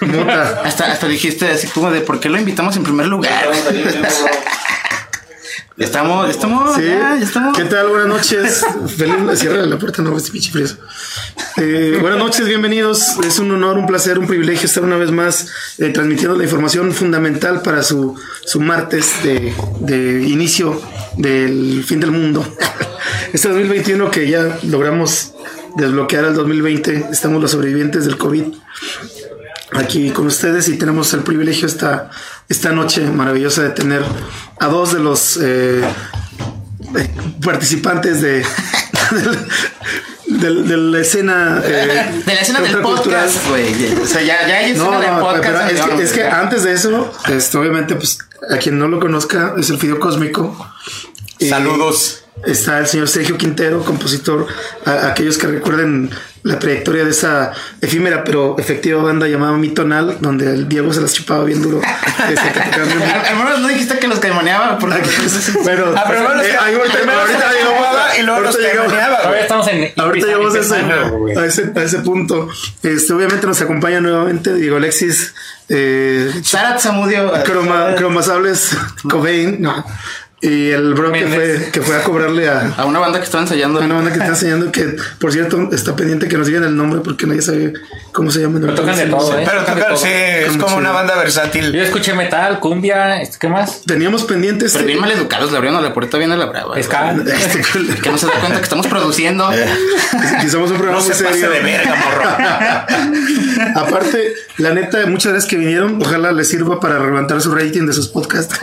Muta. Hasta, hasta dijiste así como de por qué lo invitamos en primer lugar. Ya estamos, ya estamos, Sí. ya, ya estamos. ¿Qué tal? Buenas noches. Feliz, cierra la puerta, no, este pinche frío. Eh, buenas noches, bienvenidos. Es un honor, un placer, un privilegio estar una vez más eh, transmitiendo la información fundamental para su, su martes de, de inicio del fin del mundo. Este 2021 que ya logramos desbloquear al 2020, estamos los sobrevivientes del COVID aquí con ustedes y tenemos el privilegio esta, esta noche maravillosa de tener a dos de los eh, eh, participantes de, de, de la escena eh, De la escena del podcast, güey. O sea, ya, ya hay escena No, de no, podcast. pero es, que, es que antes de eso, este, obviamente, pues a quien no lo conozca, es el Fideo Cósmico. Eh, Saludos. Está el señor Sergio Quintero, compositor, a, a aquellos que recuerden la trayectoria de esa efímera pero efectiva banda llamada Mitonal, donde el Diego se las chupaba bien duro. Este, al menos no dijiste que los caimoneaba. Porque... Bueno, Ah, pero bueno, eh, ahí ahorita, primero ahorita llegamos, fumaba y luego ahorita los llegamos- estamos en. Ahorita llegamos a ese, a ese, a ese punto. Este, obviamente nos acompaña nuevamente Diego Alexis, eh, Sarat Zamudio. croma, cromasables, Cobain, no. Y el bro que fue, que fue a cobrarle a, A una banda que estaba ensayando. a una banda que está enseñando que, por cierto, está pendiente que nos digan el nombre porque nadie sabe cómo se llama. Pero tocan de todo, ¿eh? Pero Tocan de tocar, todo. sí, es Como una banda versátil. Yo escuché metal, cumbia, este, ¿qué más? Teníamos pendientes. Pero bien mal educados, le abrieron la puerta bien a la brava. Este, Que no se da cuenta que estamos produciendo. que somos un programa No muy serio. de verga, morro. Aparte, la neta, muchas gracias que vinieron. Ojalá les sirva para levantar su rating de sus podcasts.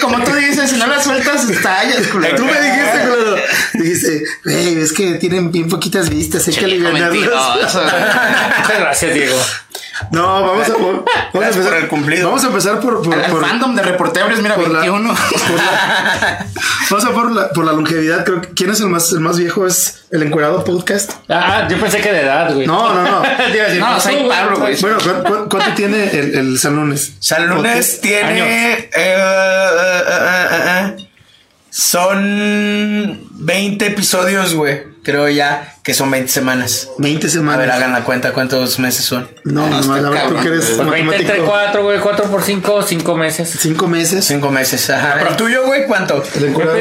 Como tú dices, si no las sueltas, estallas, culero. Tú me dijiste, culero. Dijiste, güey, es que tienen bien poquitas vistas, hay que aliviarlas. gracias, Diego. No, vamos a, vamos a empezar. por el cumplido. Vamos a empezar por, por, por- fandom de reporteros, mira, por la- 21. por la- vamos a por la, por la longevidad. Creo que quién es el más, el más viejo es el encuerado podcast. Ah, yo pensé que de edad, güey. No, no, no. Decir, No, soy. Pablo, güey. Bueno, ¿cu- cu- ¿cuánto tiene el, el San Lunes? San Lunes tiene. eh, eh, eh, eh, eh, son 20 episodios, güey. Creo ya que son 20 semanas. 20 A semanas. ver, hagan la cuenta cuántos meses son. No, No, no, está la verdad, tú que eres güey. Pues 20 entre matemático. 4, güey. 4 por 5, 5 meses. Cinco meses. Cinco meses. Ajá. Pero tuyo, güey, ¿cuánto?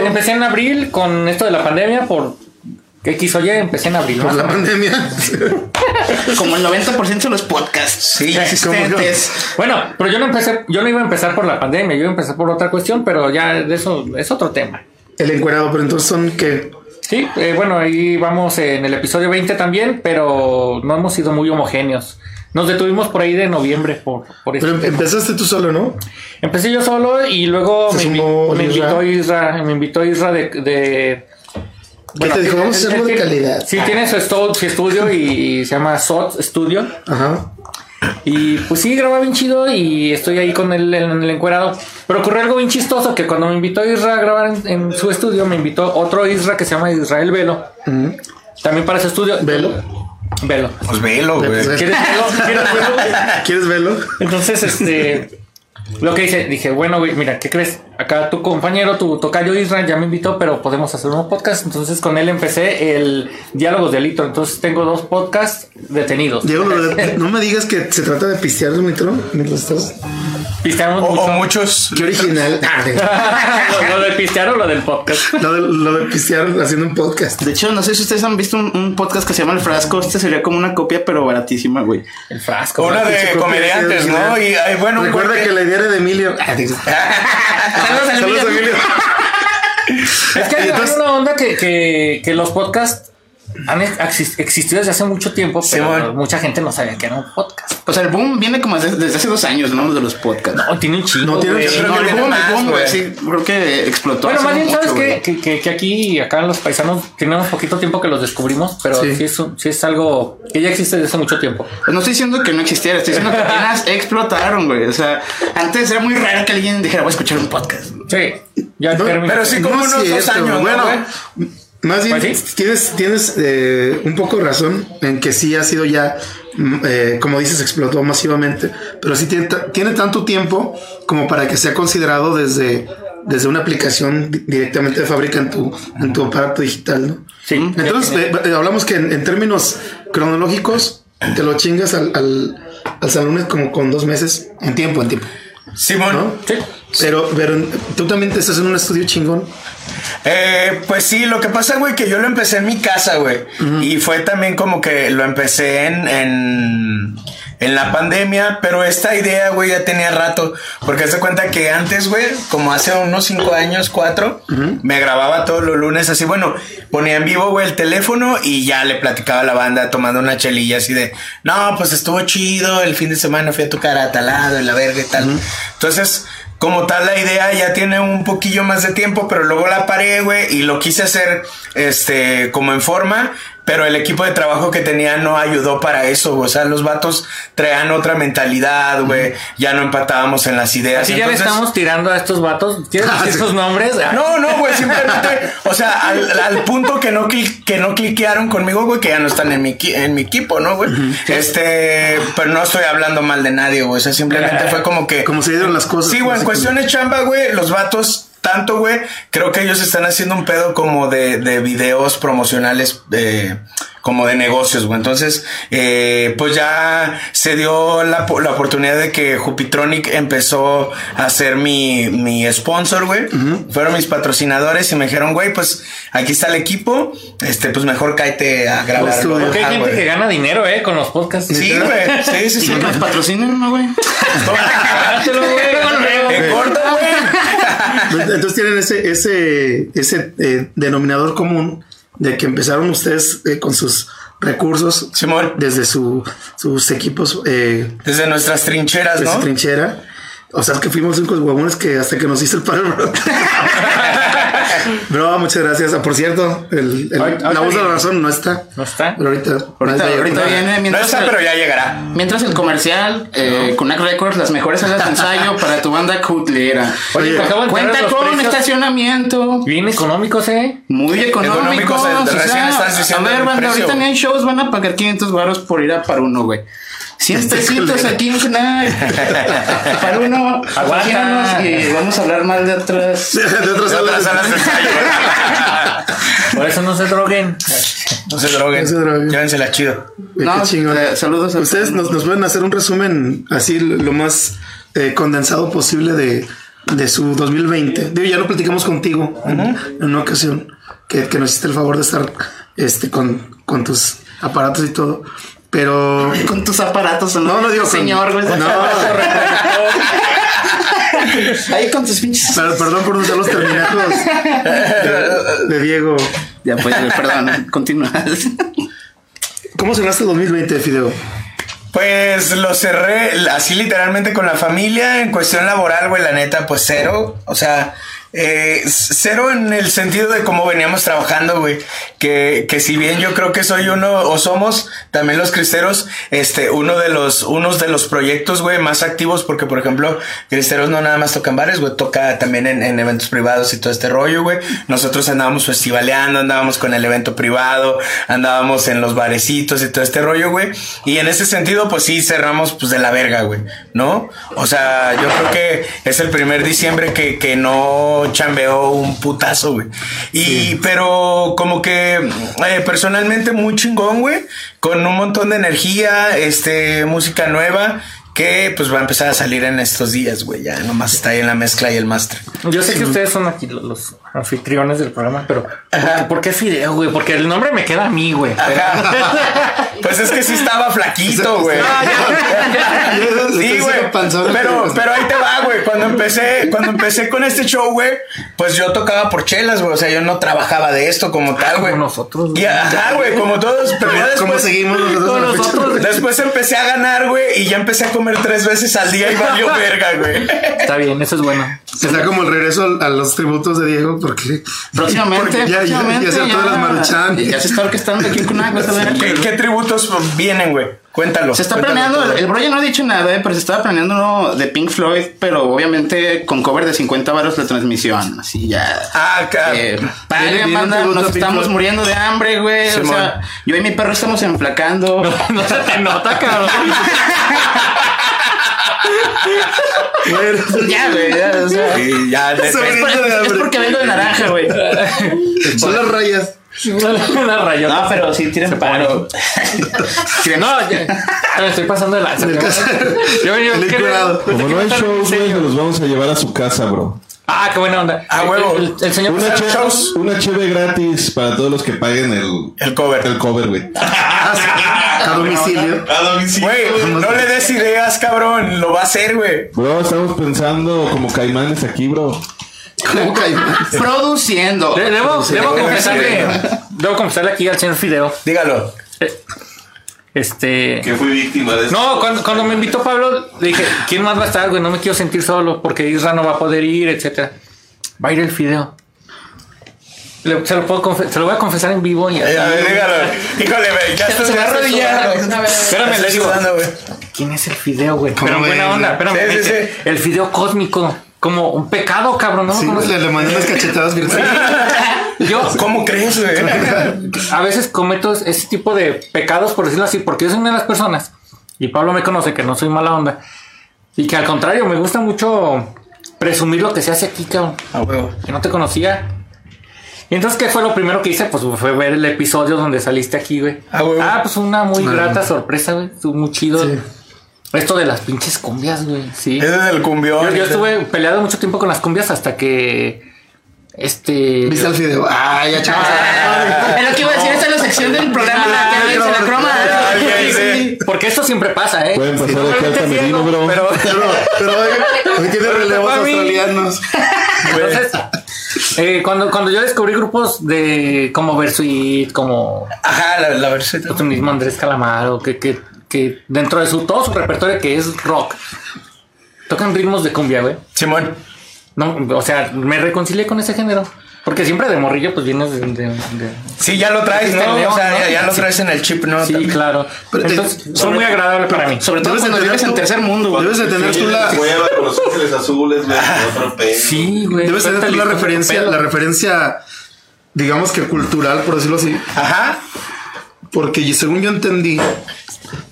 Empecé en abril con esto de la pandemia por X o Y. Empecé en abril. por la pandemia. Como el 90% de los podcasts Sí, existentes. Bueno, pero yo no empecé, yo no iba a empezar por la pandemia, yo iba a empezar por otra cuestión, pero ya de eso es otro tema. El encuerado, pero entonces son que Sí, eh, bueno, ahí vamos en el episodio 20 también, pero no hemos sido muy homogéneos. Nos detuvimos por ahí de noviembre por, por este Pero tema. empezaste tú solo, ¿no? Empecé yo solo y luego me, sumó invitó Isra, me invitó Isra de... de ¿Qué te dijo? Vamos a hacerlo de calidad. Sí, tiene su, estu- su estudio y se llama SOT Studio. Ajá. Y pues sí, graba bien chido y estoy ahí con él en el encuerado. Pero ocurrió algo bien chistoso que cuando me invitó Isra a grabar en, en su estudio, me invitó otro Isra que se llama Israel Velo. También para su estudio. Velo. Velo. Pues velo, güey. ¿Quieres verlo? ¿Quieres verlo? ¿Quieres verlo? Entonces, este. Lo que hice, dije, bueno, güey, mira, ¿qué crees? Acá tu compañero, tu tocayo Israel, ya me invitó, pero podemos hacer un podcast. Entonces, con él empecé el Diálogos de Litro. Entonces, tengo dos podcasts detenidos. Diego, lo de- no me digas que se trata de pistear el mitro mientras estás. Pisteamos O, mucho. o muchos. Qué original. Ah, lo, lo de pistear o lo del podcast. Lo de, lo de pistear haciendo un podcast. De hecho, no sé si ustedes han visto un, un podcast que se llama El Frasco. Este sería como una copia, pero baratísima, güey. El frasco. Una de comediantes, de- ¿no? Y bueno, un Recuerda que la idea era de Emilio. Saludos, Saludos, Emilio. Es que hay, entonces- hay una onda que, que, que los podcasts han exis- existido desde hace mucho tiempo, pero mucha gente no sabía que era un podcast. O sea, el boom viene como desde, desde hace dos años, ¿no? De los podcasts. No, tiene un chingo. No, tiene un güey. chingo. No, el boom, el boom, güey. Sí, creo que explotó. Bueno, más bien, mucho, ¿sabes? Que, que, que aquí, acá los paisanos, tenemos poquito tiempo que los descubrimos, pero Sí. sí, es, un- sí es algo que ya existe desde hace mucho tiempo. Pues no estoy diciendo que no existiera, estoy diciendo que apenas explotaron, güey. O sea, antes era muy raro que alguien dijera, voy a escuchar un podcast. Sí, ya No, terminó. pero sí, como No unos dos años, ¿no, Bueno, güey? Más bien Pues sí. tienes, tienes eh, un poco de razón en que sí ha sido ya, mm, eh, como dices, explotó masivamente, pero sí tiene, ta- tiene tanto tiempo como para que sea considerado desde, desde una aplicación di- directamente de fábrica en tu, en tu aparato digital, ¿no? Sí, Entonces, eh, eh, hablamos que en, en términos cronológicos, te lo chingas al, al, al San Lunes como con dos meses, en tiempo, en tiempo, Simón. ¿no? Sí. Pero, pero tú también te estás en un estudio chingón. Eh, pues sí, lo que pasa, güey, que yo lo empecé en mi casa, güey. Y fue también como que lo empecé en, en, en la pandemia, pero esta idea, güey, ya tenía rato. Porque se cuenta que antes, güey, como hace unos cinco años, cuatro, me grababa todos los lunes así. Bueno, ponía en vivo, güey, el teléfono y ya le platicaba a la banda tomando una chelilla así de, no, pues estuvo chido, el fin de semana fui a tocar a tal lado, en la verga y tal. Entonces, como tal la idea ya tiene un poquillo más de tiempo, pero luego la paré, güey, y lo quise hacer este como en forma, pero el equipo de trabajo que tenía no ayudó para eso, güey. o sea, los vatos traían otra mentalidad, güey, ya no empatábamos en las ideas. Así ya le estamos tirando a estos vatos. ¿Quieres Ah, sí. sus nombres? Ah, no, no, güey, simplemente, o sea, al, al punto que no, cli- que no cliquearon conmigo, güey, que ya no están en mi, en mi equipo, ¿no, güey? Este, pero no estoy hablando mal de nadie, güey, o sea, simplemente fue como que... Como se dieron las cosas. Sí, güey, en de chamba, güey, los vatos, tanto, güey, creo que ellos están haciendo un pedo como de, de videos promocionales, eh, como de negocios, güey. Entonces, eh, pues ya se dio la, la oportunidad de que Jupitronic empezó a ser mi, mi sponsor, güey. Fueron mis patrocinadores y me dijeron, güey, pues aquí está el equipo, este, pues mejor cáete a grabar. ¿no? Porque hay gente que gana dinero, eh, con los podcasts. Sí, güey, sí, sí, sí. nos patrocinen, ¿no, güey? Dátelo, güey. En corto, güey. Entonces tienen ese, ese, ese eh, denominador común de que empezaron ustedes eh, con sus recursos Simón. desde su, sus equipos eh, Desde nuestras trincheras, ¿no? su trinchera. O sea, es que fuimos unos huevones que hasta que nos hizo el paro, bro. Muchas gracias. Ah, por cierto, el, el- la voz de la razón no está. No está. Pero ahorita, Ahorita, ahorita viene No mientras, está, el, pero ya llegará. mientras el comercial, eh, Kunak Records, las mejores salas de ensayo para tu banda cutlera. Oye, Cuenta con precios estacionamiento. Bien económicos, eh. Muy económicos. Económicos, o recién sea, estás diciendo a ver, banda, precio. ahorita ni hay shows, van a pagar 500 baros por ir a para uno, güey. 100 pesitos aquí en Kunak. Para uno, patrocínanos y vamos a hablar mal de otras. de otras salas. salas de. Por eso no se droguen. No se droguen. No se droguen. Llévensela chido. No, chingón. eh, saludos a Ustedes nos, nos pueden hacer un resumen así lo más eh, condensado posible de, de su 2020. Digo, ya lo platicamos contigo en, en una ocasión que, que nos hiciste el favor de estar este, con, con tus aparatos y todo. Pero con tus aparatos, ¿no? No, no digo con- señor, güey. No. Ahí con tus pinches. per- perdón por usar los terminajos de, de Diego. Ya pues, perdón, continúa. ¿Cómo cerraste el 2020, Fideo? Pues lo cerré así literalmente con la familia. En cuestión laboral, güey, la neta, pues cero. O sea, eh, cero en el sentido de cómo veníamos trabajando, güey. Que, que si bien yo creo que soy uno, o somos también los cristeros, este, uno de los, unos de los proyectos, güey, más activos, porque por ejemplo, cristeros no nada más tocan bares, güey, toca también en, en eventos privados y todo este rollo, güey. Nosotros andábamos festivaleando, andábamos con el evento privado, andábamos en los barecitos y todo este rollo, güey. Y en ese sentido, pues sí, cerramos pues de la verga, güey, ¿no? O sea, yo creo que es el primer diciembre que, que no chambeó un putazo, güey. Y, pero como que eh, personalmente muy chingón, güey, con un montón de energía, este, música nueva. Que pues va a empezar a salir en estos días, güey. Ya nomás está ahí en la mezcla y el máster. Yo sé que ustedes son aquí los, los anfitriones del programa, pero ¿por qué, por qué Fideo, güey? Porque el nombre me queda a mí, güey. Ajá. Pues es que sí estaba flaquito, güey. Sí, güey. Pero, pero ahí te va, güey. Cuando empecé, cuando empecé con este show, güey, pues yo tocaba por chelas, güey. O sea, yo no trabajaba de esto como tal, güey. Como nosotros, güey. Y ajá, güey, como todos. Pero ya ¿Cómo después, seguimos nosotros? Nosotros. después empecé a ganar, güey. Y ya empecé a comer tres veces al día y valió verga, güey. Está bien, eso es bueno. Está como el regreso a los tributos de Diego porque Próximamente, Porque ya- ya- próximamente. ya se hartó de las Maruchan. Ya se está orquestando aquí en Kunak, vas a ver. ¿Qué, qué tributos vienen, güey? Cuéntalo. Se está cuéntalo planeando, todo. el, el bro ya no ha dicho nada, eh, pero se estaba planeando uno de Pink Floyd, pero obviamente con cover de 50 varos la transmisión, así ya. Ah, ca- Eh, banda, tributo nos estamos Floyd. muriendo de hambre, güey. O sea, yo y mi perro estamos enflacando. No se te nota, cabrón. Bueno, ya, güey, ya, o sea. Sí, ya, Es, por- porque vengo de naranja, güey. son las rayas. Una rayota. No, pero sí tienen paro. No, ya, me estoy pasando de lanza. Yo venía- el ¿qué- cuidado. pensé Como no hay shows, güey, nos los vamos a llevar a su casa, bro. Ah, qué buena onda. Ah, huevo. El, el señor Una cheve, una cheve gratis para todos los que paguen el, El cover. el cover, güey. A domicilio. A domicilio. Güey, no le des ideas, cabrón. Lo va a hacer, güey. Bro, estamos pensando como caimanes aquí, bro. ¿Cómo caimán? Produciendo. De- Debo, debo confesarle, debo confesarle aquí al señor Fideo. Dígalo. Este. Que fui víctima de No, cuando, cuando me invitó Pablo, le dije, ¿quién más va a estar, güey? No me quiero sentir solo porque Isra no va a poder ir, etcétera. Va a ir el Fideo. Le- se, lo puedo confe- se lo voy a confesar en vivo y Eh, a ver, dígalo. Híjole, güey. Ya estoy Se va a ya estoy arrodillar. Espérame, le digo. sudando. ¿Quién es el Fideo, güey? ¿Cómo Pero en buena onda, espérame. Sí, sí, dice, sí. El Fideo cósmico. Como un pecado, cabrón. ¿no? Sí, ¿Conoces? le, le mandé unas cachetadas virtuales. Yo ¿Cómo crees, güey? a veces cometo ese tipo de pecados, por decirlo así, porque yo soy una de las personas, y Pablo me conoce que no soy mala onda, y que al contrario, me gusta mucho presumir lo que se hace aquí, cabrón, A huevo. que no te conocía. Y entonces, ¿qué fue lo primero que hice? Pues fue ver el episodio donde saliste aquí, güey. Ah, huevo. Ah, pues una muy Ah. grata sorpresa, güey. Estuvo muy chido. Sí. Esto de las pinches cumbias, güey. Sí. Es el cumbión. Yo, yo estuve peleado mucho tiempo con las cumbias hasta que. Este. ¿Viste el video? Ah, ya chavos. Es lo que iba a decir, esta es la sección del programa en la la croma. Sí. Porque esto siempre pasa, ¿eh? Pueden pasar aquí al camerino, bro. Pero, Pero, pero hoy, hoy tiene relevos australianos. entonces, eh, cuando, cuando yo descubrí grupos de como Versuit, como Ajá, la, la versión. tu mismo Andrés Calamaro, que, que, que dentro de su todo su repertorio que es rock, tocan ritmos de cumbia, güey. Simón. No, o sea, me reconcilié con ese género. Porque siempre de morrillo, pues vienes de. de- de- Sí, ya lo traes, ¿no? león, o sea, ¿no? ya, ya lo traes en el chip, ¿no? Sí, También. claro. Pero, Entonces, sobre- muy agradable para mí. Sobre todo cuando vives en tercer mundo, güey. Debes de tener tú la, Hueva con los ángeles azules, güey. Otro pedo. Sí, güey. debes tener tú la referencia, la referencia, digamos que cultural, por decirlo así. Ajá. Porque según yo entendí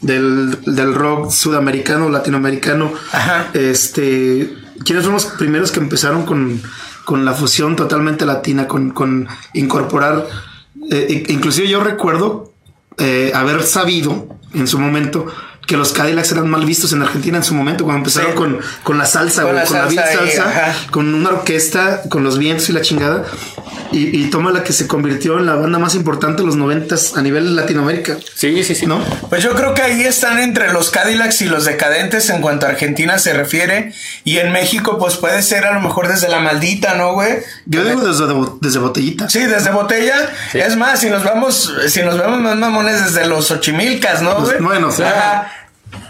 del, del rock sudamericano, latinoamericano, Ajá. este, ¿quiénes fueron los primeros que empezaron con, con la fusión totalmente latina, con, incorporar, eh, in- inclusive yo recuerdo eh, haber sabido en su momento que los Cadillacs eran mal vistos en Argentina en su momento cuando empezaron Sí. con, con la salsa, Con güey, la con la salsa y- salsa, ajá. con una orquesta, con los vientos y la chingada. Y, y toma la que se convirtió en la banda más importante de los noventas a nivel Latinoamérica, Sí, sí, sí. ¿no? Pues yo creo que ahí están entre los Cadillacs y los decadentes en cuanto a Argentina se refiere. Y en México, pues puede ser a lo mejor desde la maldita, ¿no, güey? Yo digo desde, desde botellita. Sí, desde botella. Es más, si nos vamos, si nos vemos más mamones desde los ochimilcas, ¿no, güey? bueno, sí. Ajá.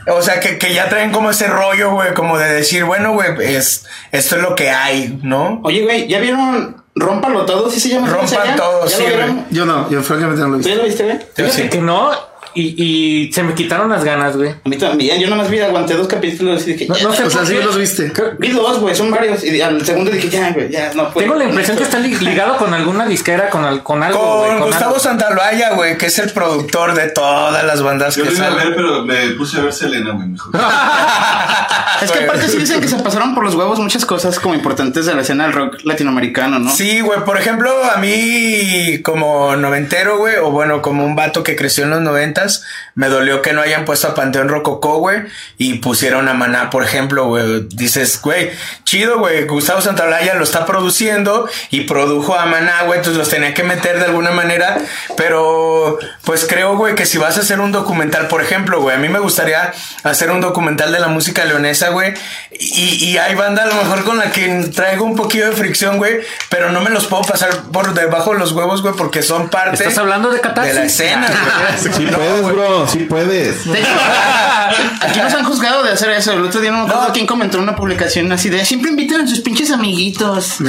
O sea, que, que ya traen como ese rollo, güey, como de decir, bueno, güey, es, esto es lo que hay, ¿no? Oye, güey, ¿ya vieron Rómpalo Todo? ¿Sí se llama? ¿Cómo se Rompan? Todo, ¿Ya sí, lo vieron? Yo no, yo francamente no lo he ¿Tú ya lo viste, güey? Sí. que no. Y, y se me quitaron las ganas, güey. A mí también. Yo nomás vi, aguanté dos capítulos y dije, No, ya. no sé O sea, sí los viste. Vi dos, güey, son varios. Y al segundo dije, ya, güey, ya, no puedo. Tengo la impresión que está li- ligado con alguna disquera, con, al- con algo. Con Gustavo algo. Güey, que es el productor de todas las bandas Yo que iba a ver, salen. pero me puse a ver Selena, güey, mejor. Es que aparte sí dicen que se pasaron por los huevos muchas cosas como importantes de la escena del rock latinoamericano, ¿no? Sí, güey, por ejemplo, a mí como noventero, güey, o bueno, como un vato que creció en los noventas, me dolió que no hayan puesto a Panteón Rococó, güey, y pusieron a Maná, por ejemplo, güey. Dices, güey, chido, güey, Gustavo Santaolalla lo está produciendo y produjo a Maná, güey, entonces los tenía que meter de alguna manera, pero pues creo, güey, que si vas a hacer un documental, por ejemplo, güey, a mí me gustaría hacer un documental de la música leonesa, güey, y, y hay banda a lo mejor con la que traigo un poquito de fricción, güey, pero no me los puedo pasar por debajo de los huevos, güey, porque son parte ¿Estás hablando de catarsis? de la escena, güey. Sí puedes, bro, sí puedes. De hecho, aquí nos han juzgado de hacer eso. El otro día no me acuerdo quién comentó en una publicación así de siempre invitan a sus pinches amiguitos.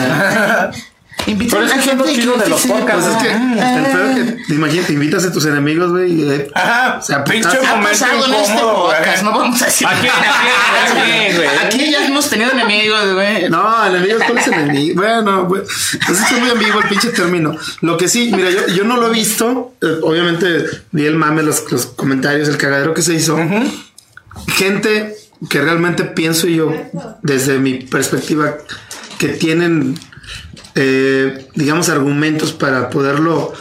Pero es que eso es lo chido de los podcasts. Pues es que el peor que imagínate, invitas a tus enemigos, güey. eh, Ajá, O sea, pinche putazo. ¿Qué ha momento este incómodo, podcast? No vamos a decir. ¿A quién? ¿A quién? ¿A quién, güey? Aquí ya hemos tenido enemigos, güey. No, enemigos, ¿cuál es enemigo? Bueno, güey. Pues es muy ambiguo el pinche término. Lo que sí, mira, yo, yo no lo he visto. eh, obviamente vi el mame, los, los comentarios, el cagadero que se hizo. Gente que realmente pienso yo, desde mi perspectiva, que tienen, eh, digamos, argumentos para poderlo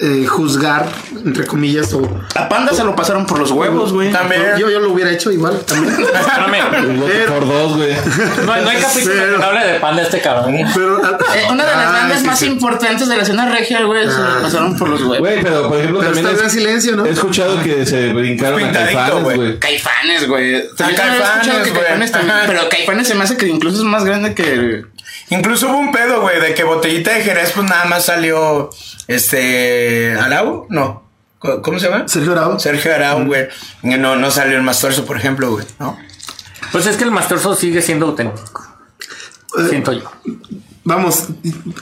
eh, juzgar, entre comillas, o A Panda se lo pasaron por los huevos, güey. También. yo, yo lo hubiera hecho igual también. Por dos, güey. No, no hay capítulo Pero- que no hable de panda este cabrón. Pero, Eh, una de las Ah, bandas sí, más sí. importantes de la escena regia, güey, se Ah. lo pasaron por los huevos. Güey, pero por ejemplo Pero también está es- en silencio, ¿no? he escuchado que se brincaron a Caifanes, güey. Caifanes, güey. Caifanes, güey. Pero Caifanes se me hace que incluso es más grande que. Incluso hubo un pedo, güey, de que botellita de Jerez, pues nada más salió este. ¿Arau? No. ¿Cómo se llama? Sergio Arau. Sergio Arau, güey. No, no salió el Mastorzo, por ejemplo, güey, ¿no? Pues es que el Masterso sigue siendo auténtico. Eh, Siento yo. Vamos,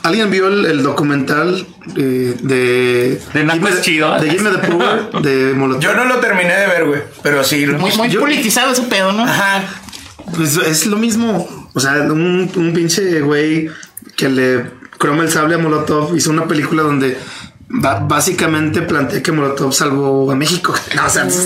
¿alguien vio el, el documental eh, de... De Naco es chido. De Me the Power, de Molotov. Yo no lo terminé de ver, güey, pero sí. lo- Muy, muy Yo- politizado ese pedo, ¿no? Ajá. Pues es lo mismo. O sea, un, un pinche güey que le croma el sable a Molotov hizo una película donde ba- básicamente plantea que Molotov salvó a México. No, o sea, Ese,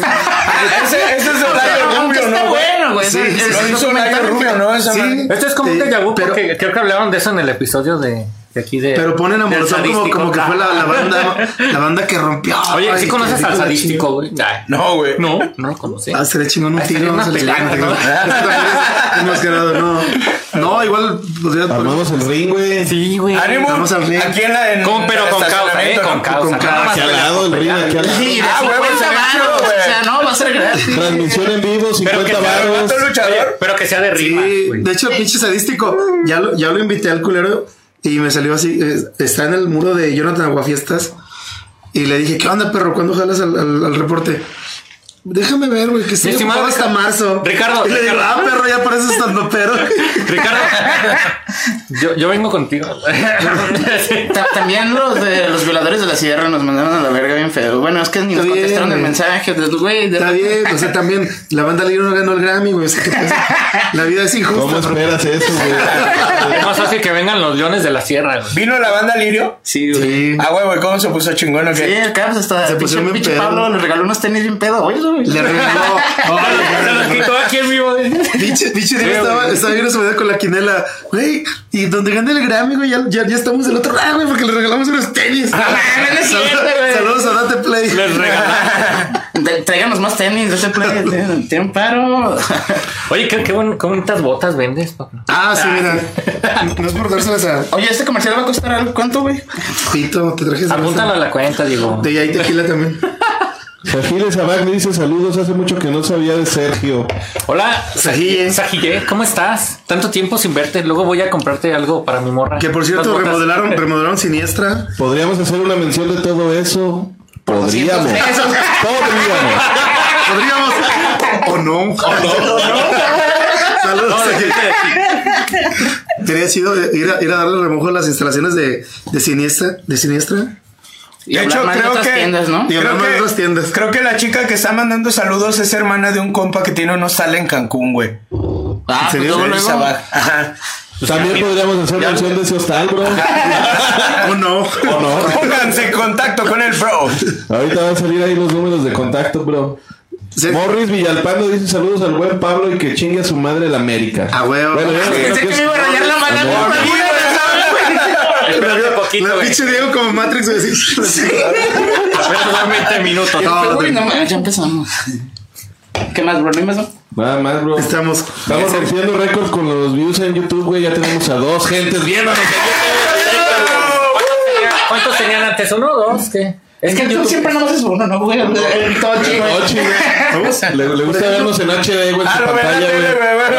ese es el Rubio, está ¿no? bueno, güey. Sí, Layo que- Rubio, ¿no? Esto es como un déjà vu pero- porque creo que hablaron de eso en el episodio de, de aquí de. pero ponen a Molotov como, como que fue la, la banda la banda que rompió. Oye, ¿sí conoces al sadístico, güey? No, güey. No, no lo conocí. Ah, sería chingón un Ah, tiro. una se le ¿no? No. No, igual podría. Armamos el ring, güey. Sí, güey. Ánimo. Vamos al ring. Aquí en la. En Con- pero con causa, eh, con ¿no? causa. Con causa. Aquí al lado, el ring, aquí al lado. Sí, Ah, huevo, 50 se ve chido, varos, güey. O sea, no, va a ser gratis. Transmisión en vivo, 50 que- ¿El baros. Pero que sea de rima, de hecho, el pinche sadístico, ya lo invité al culero y me salió así. eh, está en el muro de Jonathan Aguafiestas. Y le dije, ¿qué onda, perro? ¿Cuándo jalas al, al- al reporte? Déjame ver, güey, que estoy estimado hasta Ricardo- marzo. Ricardo, Y le digo, Ricardo. ah, perro, ya pareces estando pero. Ricardo, yo, yo vengo contigo. Ta- También los de los violadores de la sierra nos mandaron a la verga bien feo. Bueno, es que ni nos Está bien, contestaron el güey. mensaje. de- Güey, de- Está bien, o sea, también la banda libre no ganó el Grammy, güey. o sea, ¿qué pasa? La vida es injusta. ¿Cómo esperas eso, güey? Es más fácil que vengan los leones de la sierra, güey. ¿Vino la banda Lirio? Sí, güey. Sí. Ah, güey, güey, ¿cómo se puso chingón o Sí, acá pues hasta Se pusieron bien pinche pedo. Pablo le regaló unos tenis bien pedo. Oye, Le regaló. Se los quitó aquí en vivo. Pinche, pinche Diego Sí, estaba, estaba viendo su video con la quinela. Güey, y donde gane el Grammy, güey, ya, ya, ya estamos del otro lado, güey, porque le regalamos unos tenis. no es Saludos- cierto, güey. Saludos a Date Play. Les regalaron. Tra- Tráiganos más tenis ese play. Tiene- Tiene un paro. Oye, qué, qué, buen- qué bonitas botas vendes, papá. Ah, sí, mira. No es por dárselas a Oye, este comercial va a costar algo. ¿Cuánto, güey? Pito, te traje Apúntalo a la cuenta, Diego. De ahí tequila también. Sajiles Abac le dice saludos. Hace mucho que no sabía de Sergio. Hola, Sajille. Sajille, ¿cómo estás? Tanto tiempo sin verte. Luego voy a comprarte algo para mi morra. Que por cierto, remodelaron, remodelaron siniestra. ¿Podríamos hacer una mención de todo eso? Podríamos. Podríamos. Podríamos. O no. Saludos. No, Sajille. sí, Quería sido ir a, ir a darle remojo a las instalaciones de, de Siniestra. De Siniestra. Y De hecho, de creo que. tiendas, ¿no? Y Creo que, tiendas. creo que la chica que está mandando saludos es hermana de un compa que tiene unos sal en Cancún, güey. Ah, pues serio? luego, Luis luego. Sabaj. Ajá. También podríamos hacer mención de ese hostal, bro. O no. ¿O no? Pónganse en contacto con el bro. Ahorita van a salir ahí los números de contacto, bro. Sí. Morris Villalpando dice saludos al buen Pablo y que chingue a su madre la América. Ah, huevo. Bueno, ya Pensé que que me iba a rayar la mano. Amor. por alguna razón, güey. Espérate un poquito, La pinche Diego como Matrix, güey. son 20 minutos. No, no ya empezamos. ¿Qué más, bro? ¿No hay más? Nada más, bro. Estamos. Estamos rompiendo récord con los views en YouTube, güey. Ya tenemos a dos gentes viéndonos. ¿Cuántos tenían antes? ¿Uno o dos? ¿Qué? Es que en Tú YouTube siempre nomás es uno, ¿no, güey? El Tochi, güey. Le, le gusta vernos en HD, güey, en Ah, su veo, pantalla.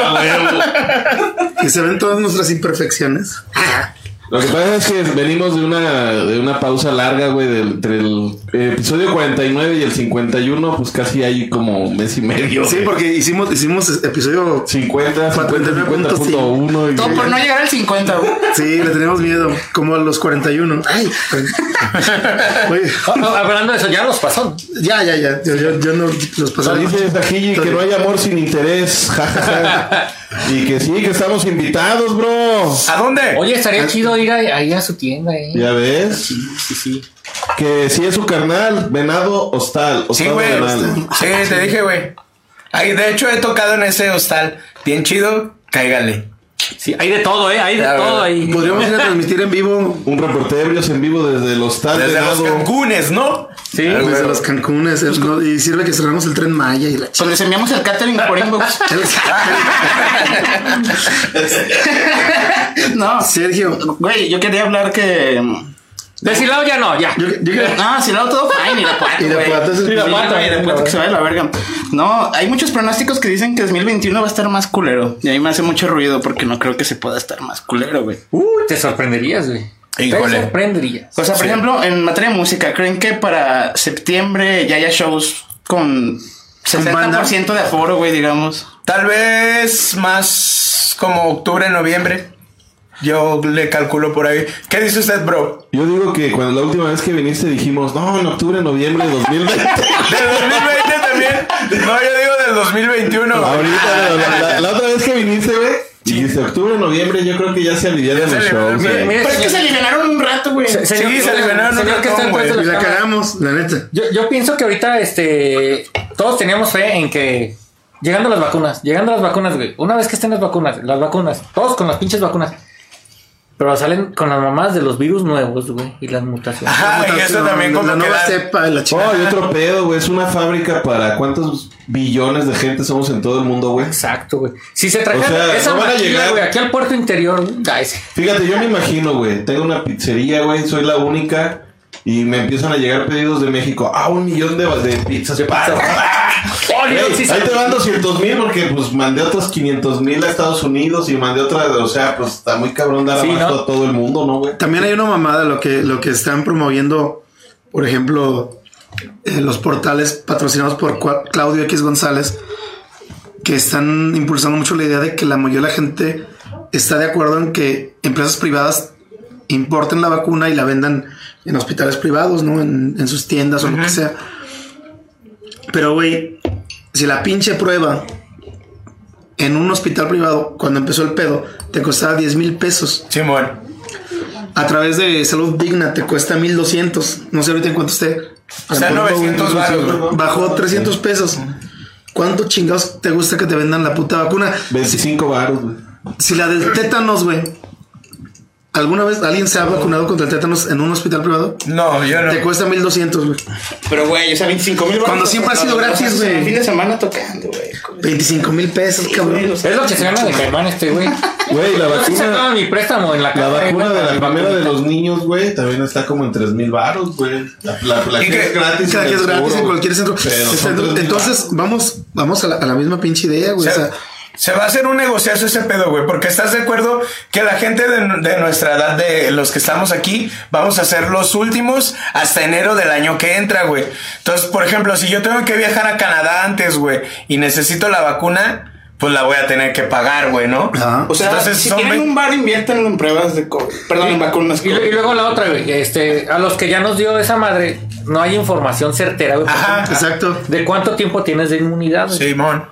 Ah, güey. Que se ven todas nuestras imperfecciones. Lo que pasa es que venimos de una, de una pausa larga, güey, del- entre el episodio 49 y el 51, pues casi hay como un mes y medio. Sí, güey. porque hicimos, hicimos episodio. 50, 50, 49.5. 50.1 y... Todo por no llegar al 50, güey. Sí, le tenemos miedo. Como a los 41. Ay. Ah, ah, Hablando de eso, ya los pasó. ya, ya, ya. Yo, yo, yo no los sea, dice Sajilli que no hay amor sin interés, jajaja. y que sí, que estamos invitados, bro. ¿A dónde? Oye, estaría chido ir ahí, a su tienda, eh. ¿Ya ves? Sí, sí. Que sí es su carnal, Venado Hostal. Sí, Hostal güey. Venado. Sí, te dije, güey. Ay, de hecho, he tocado en ese hostal. Bien chido, cáigale. Sí, hay de todo, ¿eh? Hay de Ya, todo ahí. Podríamos ir a transmitir en vivo Un reportero ebrios en vivo desde los tal Desde los. Cancunes, ¿no? Sí. Ah, desde los Cancunes ¿no? y sirve que cerramos el tren Maya y la Pues les enviamos el catering por inbox. no, Sergio, güey, yo quería hablar que. De Silao ya no, ya. yo, yo- No, si lo todo fine, Irapuato. Irapuato es el- Irapuato, Irapuato, que se vaya a la verga. No, hay muchos pronósticos que dicen que 2021 va a estar más culero. Y a mí me hace mucho ruido porque no creo que se pueda estar más culero, güey. Uy, te sorprenderías, güey. Híjole. Te sorprenderías. O sea, por ejemplo, en materia de música, ¿creen que para septiembre ya haya shows con 60% de aforo, güey, digamos? Tal vez más como octubre, noviembre. Yo le calculo por ahí. ¿Qué dice usted, bro? Yo digo que cuando la última vez que viniste dijimos, no, en octubre, noviembre de 2020. ¿Del 2020 también? No, yo digo del 2021. Ahorita, la, la- la otra vez que viniste, güey, dijiste octubre, noviembre, yo creo que ya se aliviaron se los aliviaron. shows. Pero es que se aliviaron un rato, güey. Se- señor- Sí, se un está ratón, detrás de güey. y la cagamos, la neta. Yo, yo pienso que ahorita, este, todos teníamos fe en que llegando las vacunas, llegando las vacunas, güey, una vez que estén las vacunas, las vacunas, todos con las pinches vacunas, pero salen con las mamás de los virus nuevos, güey, y las mutaciones. Ajá, y eso también la como que nueva cepa de la chica. Oh, y otro pedo, güey. Es una fábrica para cuántos billones de gente somos en todo el mundo, güey. Exacto, güey. Si se trajera O sea, esa no van a maquila, llegar- güey, aquí al puerto interior, güey. Fíjate, yo me imagino, güey. Tengo una pizzería, güey. Soy la única. Y me empiezan a llegar pedidos de México. Ah, un millón de, de pizzas. Oh, sí, sí. ahí te van 200 mil porque pues mandé otros 500 mil a Estados Unidos y mandé otra, o sea, pues está muy cabrón dar Sí, abasto ¿no? a todo el mundo, ¿no, güey? También hay una mamada lo que, lo que están promoviendo, por ejemplo, eh, los portales patrocinados por Claudio X González, que están impulsando mucho la idea de que la mayoría de la gente está de acuerdo en que empresas privadas importen la vacuna y la vendan en hospitales privados, ¿no? En, en sus tiendas o lo que sea. Pero, güey, si la pinche prueba en un hospital privado, cuando empezó el pedo, te costaba 10 mil pesos. Simón. A través de Salud Digna te cuesta 1200. No sé ahorita en cuánto esté. O sea, 900 baros, ¿no? Bajó 300 pesos. ¿Cuánto chingados te gusta que te vendan la puta vacuna? 25 baros, güey. Si la del tétanos, güey. ¿Alguna vez alguien se ha vacunado contra el tétanos en un hospital privado? No, yo no. Te cuesta 1200, güey. Pero, güey, o sea, 25 mil Cuando siempre ha sido gratis, güey. Un fin de semana tocando, güey. 25 mil pesos, cabrón. Es lo que se llama de Caimán este, güey. Güey, la vacuna, mi préstamo en la la vacuna de la primera de los niños, güey, también está como en 3 mil baros, güey. La, la, la es gratis. Cada en que es gratis seguro, en cualquier centro. Pero Este, son 3,000 entonces, vamos, vamos a la, a la misma pinche idea, güey. O sea, Se va a hacer un negociazo ese pedo, güey, porque estás de acuerdo que la gente de, de nuestra edad, de los que estamos aquí, vamos a ser los últimos hasta enero del año que entra, güey. Entonces, por ejemplo, si yo tengo que viajar a Canadá antes, güey, y necesito la vacuna, pues la voy a tener que pagar, güey, ¿no? Ajá. o sea Entonces, si tienen un bar, invierten en pruebas de COVID. Perdón, en vacunas. Y, lo- COVID. y luego la otra, güey. Este, a los que ya nos dio esa madre, no hay información certera, güey. Ajá. exacto. De cuánto tiempo tienes de inmunidad, güey. Simón.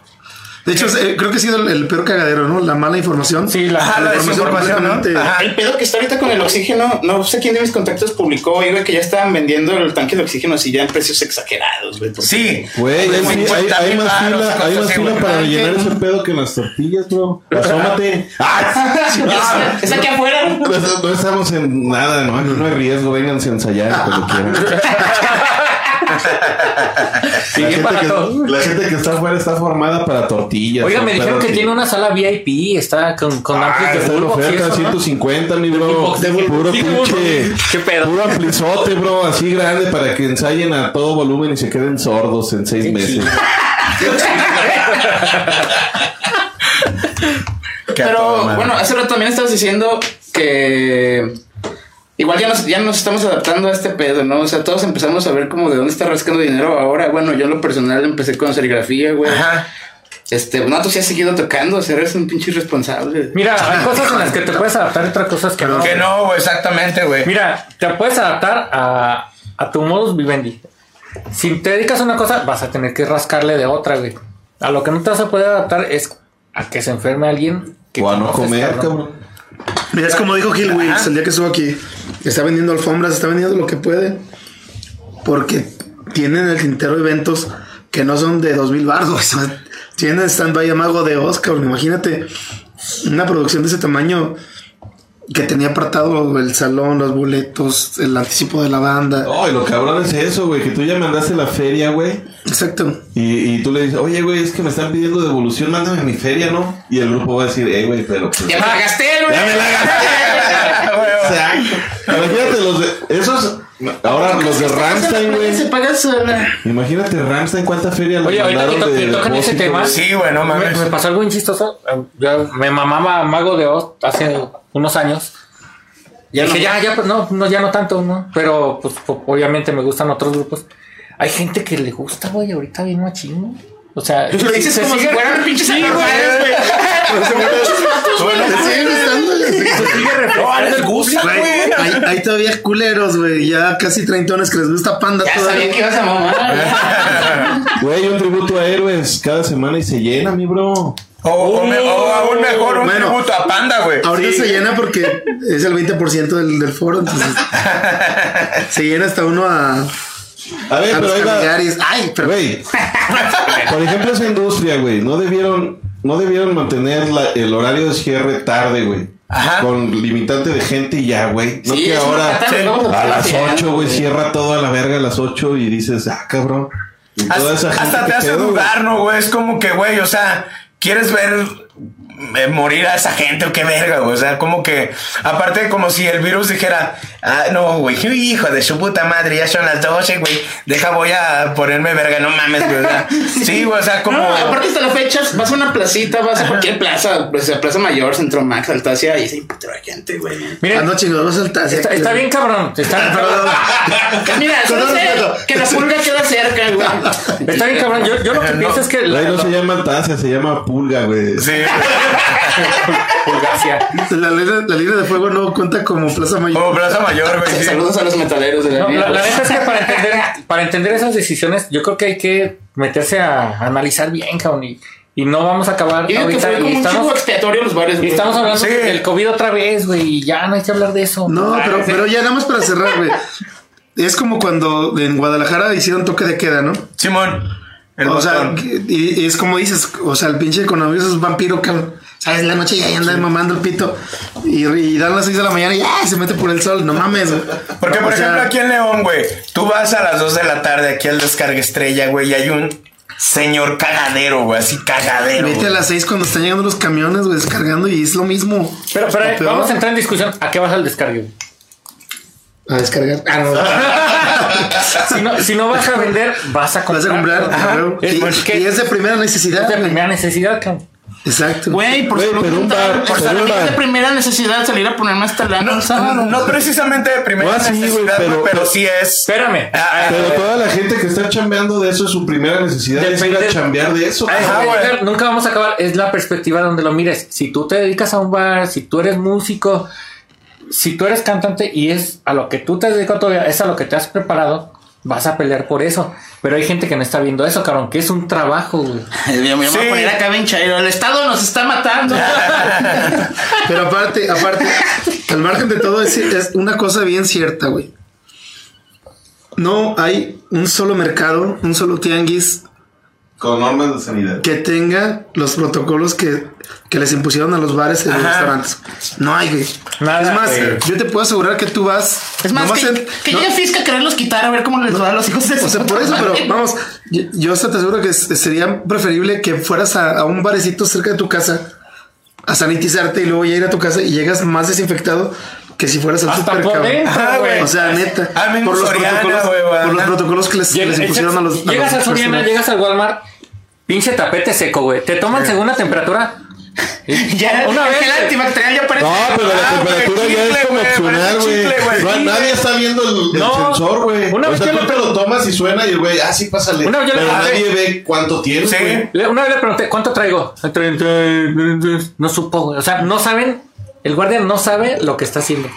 De hecho, eh, creo que ha sido el, el peor cagadero, ¿no? La mala información. Sí, la- Ajá, la desinformación, ¿no? El pedo que está ahorita con el oxígeno, no sé quién de mis contactos publicó, güey, güey, que ya estaban vendiendo el tanque de oxígeno así ya en precios exagerados, güey. porque- Sí. Güey, hay, Como hay- 50 hay mil más fila, hay más fila para qué- ese pedo que en las tortillas, bro. Asómate. ¡Ah! Es aquí afuera. No, no estamos en nada, no, no hay riesgo, vénganse a ensayar cuando quieran. Sí, la, gente que, la gente que está afuera está formada para tortillas. Oiga, me dijeron que tiene una sala VIP, está con, con Ah, amplios de y oferta, eso, ¿no? 150, mi bro. De. Puro Sí, pinche. ¿Qué pedo? Puro amplizote, bro, así grande para que ensayen a todo volumen y se queden sordos en seis meses. Pero bueno, hace rato también estabas diciendo que igual ya nos, ya nos estamos adaptando a este pedo, ¿no? O sea, todos empezamos a ver como de dónde está rascando dinero ahora. Bueno, yo en lo personal empecé con serigrafía, güey. Ajá. Este, no, tú sí has seguido tocando, o sea, eres un pinche irresponsable. Mira, hay cosas en las que te puedes adaptar y otras cosas que no. Que no, güey, exactamente, güey. Mira, te puedes adaptar a, a tu modus vivendi. Si te dedicas a una cosa, vas a tener que rascarle de otra, güey. A lo que no te vas a poder adaptar es a que se enferme alguien que O a no comer, cabrón. Mira, es como dijo Gil Wills el día que estuvo aquí. Está vendiendo alfombras, está vendiendo lo que puede. Porque tienen el tintero eventos que no son de 2000 bardos. Tienen stand-by Mago de Oscar. Imagínate una producción de ese tamaño que tenía apartado el salón, los boletos, el anticipo de la banda. Oh, y lo cabrón es eso, güey, que tú ya mandaste la feria, güey. Exacto. Y, y tú le dices, oye, güey, es que me están pidiendo devolución, mándame mi feria, ¿no? Y el grupo va a decir, eh, güey, pero. pues, Ya me la gasté, güey. Ya me la Exacto. Imagínate los de. Esos. Ahora los de Ramstein, Se güey. paga sola. Imagínate Ramstein, ¿cuánta feria le Oye, ahorita que, mandaron to- que tocan ese tema. Sí, güey, no Me, mames. me pasó algo bien chistoso. Yo me mamaba Mago de Oz hace unos años. Ya Dije, no. ya, ya, pues no, no, ya no tanto, ¿no? Pero, pues, po- obviamente me gustan otros grupos. Hay gente que le gusta, güey, ahorita bien machín, ¿no? O sea, Lo dices se como si fueran pinches Sí, güey. anormales, el gusta. Güey, hay, hay todavía culeros, güey, ya casi treintones que les gusta panda Ya sabía todavía. que ibas a mamar. Güey, un tributo a héroes cada semana y se llena, mi bro. O, o me- o aún mejor, un Bueno. tributo a Panda, güey. Ahorita Sí. se llena porque es el 20% del, del foro, entonces se llena hasta uno a, A ver, a pero ahí va. Ay, pero Güey. Por ejemplo, esa industria, güey, no debieron, no debieron mantener la- el horario de cierre tarde, güey. Ajá. Con limitante de gente y ya, güey. No Sí, que ahora a las hacer 8, güey, cierra todo a la verga a las 8 y dices, ah, cabrón. Y toda Hasta, esa gente hasta te hace dudar, ¿no, güey? Es como que, güey, o sea, quieres ver eh, morir a esa gente o qué verga, güey. O sea, como que, aparte, como si el virus dijera, ah, no, güey, hijo de su puta madre, ya son las 12, güey, deja, voy a ponerme verga, no mames, güey. O sea, sí, güey, o sea, como. No, aparte hasta la fecha, vas a una placita, vas a cualquier plaza, pues a Plaza Mayor, Centro Max, Altacia, y putero de gente, güey. Miren, anoche nos vamos a saltar. está, está bien cabrón. Está, Pues mira, solo sé que la pulga queda cerca, güey. está bien cabrón. Yo, yo lo que No. pienso es que la, no se llama taza, se llama pulga, güey. Sí, Pulgacia. La, línea- la línea de fuego no cuenta como Plaza Mayor. como Plaza Mayor, güey. sí. Saludos a los metaleros de la No, vida. la, la neta es que para entender, para entender esas decisiones, yo creo que hay que meterse a analizar bien, cabrón. Y, y no vamos a acabar Y digo que ahorita. fue como Y estamos, expiatorio los bares, y güey. estamos hablando Sí. del COVID otra vez, güey. Y ya no hay que hablar de eso. No, Ah, pero, sí. pero ya nada más para cerrar, güey. Es como cuando en Guadalajara hicieron toque de queda, ¿no? Simón. El o sea, y, y es como dices, o sea, el pinche coronavirus es vampiro, cabrón. ¿Sabes? La noche ya anda mamando el pito y, y dan las 6 de la mañana y ¡ah! se mete por el sol. No mames, güey. Porque, por O sea, ejemplo, aquí en León, güey, tú vas a las 2 de la tarde aquí al descarga estrella, güey, y hay un señor cagadero, güey, así cagadero. Vete a las 6 cuando están llegando los camiones, güey, descargando y es lo mismo. Pero, pero eh, vamos a entrar en discusión. ¿A qué vas al descargue? güey? A descargar. Ah, no. Si no, si no vas a vender, vas a comprar. Vas a comprar. Ajá. huevo. Es, y, porque y es de primera es necesidad. de güey. primera necesidad, cabrón. Exacto. Güey, por Güey, pero un bar, por pero salud un bar. de primera necesidad salir a ponerme hasta la No, no, no precisamente de primera Ah, sí, güey, necesidad, güey, pero- pero, sí es. Espérame. Ah, Pero ah, toda la gente que está chambeando de eso es su primera necesidad es ir a Depende- chambear de eso. Güey. Nunca vamos a acabar. Es la perspectiva donde lo mires. Si tú te dedicas a un bar, si tú eres músico, si tú eres cantante y es a lo que tú te dedicas todavía, es a lo que te has preparado, vas a pelear por eso. Pero hay gente que no está viendo eso, cabrón, que es un trabajo, güey. Me voy a poner acá bien chairo. El Estado nos está matando. Pero aparte, aparte, al margen de todo, es, es una cosa bien cierta, güey. No hay un solo mercado, un solo tianguis Con normas de sanidad. que tenga los protocolos que, que les impusieron a los bares y los restaurantes. No hay, güey. Nada, es más, güey. yo te puedo asegurar que tú vas. Es más, nomás que, en- que no- llegue Fisca a quererlos quitar a ver cómo les va a los hijos de O sea, por eso, pero vamos, yo, yo hasta te aseguro que sería preferible que fueras a, a un barecito cerca de tu casa a sanitizarte y luego ya ir a tu casa y llegas más desinfectado que si fueras al super güey. O sea, neta, Ah, por los, Soriana, protocolos, güey, por los ajá. protocolos que les, que les Llega- impusieron a los. a llegas los Soriana, personas. llegas al Walmart, pinche tapete seco, güey. Te toman según la temperatura. Ya, Una vez, el antibacterial ya parece. No, pero la Ah, temperatura ya es como güey, opcional, güey. nadie está viendo el, el No. sensor, güey. Una O vez sea, tú le te lo tomas y suena y el güey, ah, sí, pásale. Una vez pero nadie ve cuánto tiene, Sí. güey. Una vez le pregunté, ¿cuánto traigo? 33. No supo, güey. O sea, no saben. El guardia no sabe lo que está haciendo.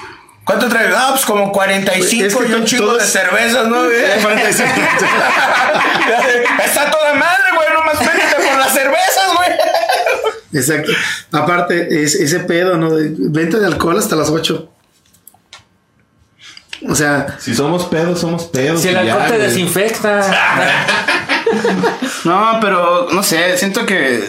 ¿Cuánto traes? Ah, pues como 45 Es que y un chingo todos- de cervezas, ¿no? güey? Está toda madre, güey. Nomás pédate por las cervezas, güey. Exacto. Aparte, es, ese pedo, ¿no? De venta de alcohol hasta las 8. O sea, Si somos pedos, somos pedos. Si el alcohol ya, te güey. desinfecta. No, pero no sé, siento que.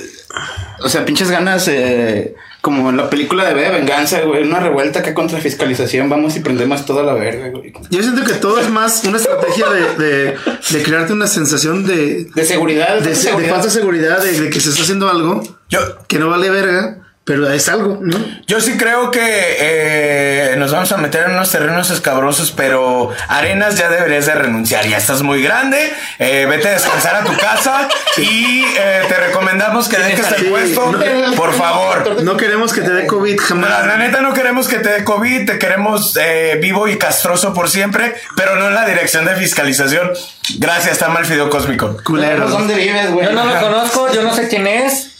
O sea, pinches ganas. eh, como en la película de B de Venganza, güey, una revuelta acá contra fiscalización, vamos y prendemos toda la verga, güey. Yo siento que todo es más una estrategia de, de, de crearte una sensación de, De seguridad, de, de de seguridad. falsa seguridad, de, de que se está haciendo algo Yo, que no vale verga, pero es algo, ¿no? Yo sí creo que eh, nos vamos a meter en unos terrenos escabrosos, pero Arenas ya deberías de renunciar. Ya estás muy grande, eh, vete a descansar a tu casa y eh, te recomendamos que dejes el Sí, puesto, no. por favor. No queremos que te dé COVID La, jamás. la neta no queremos que te dé COVID, te queremos eh, vivo y castroso por siempre, pero no en la dirección de fiscalización. Gracias, está mal Fideo Cósmico. Culero. ¿Dónde vives, güey? Yo no lo conozco, yo no sé quién es.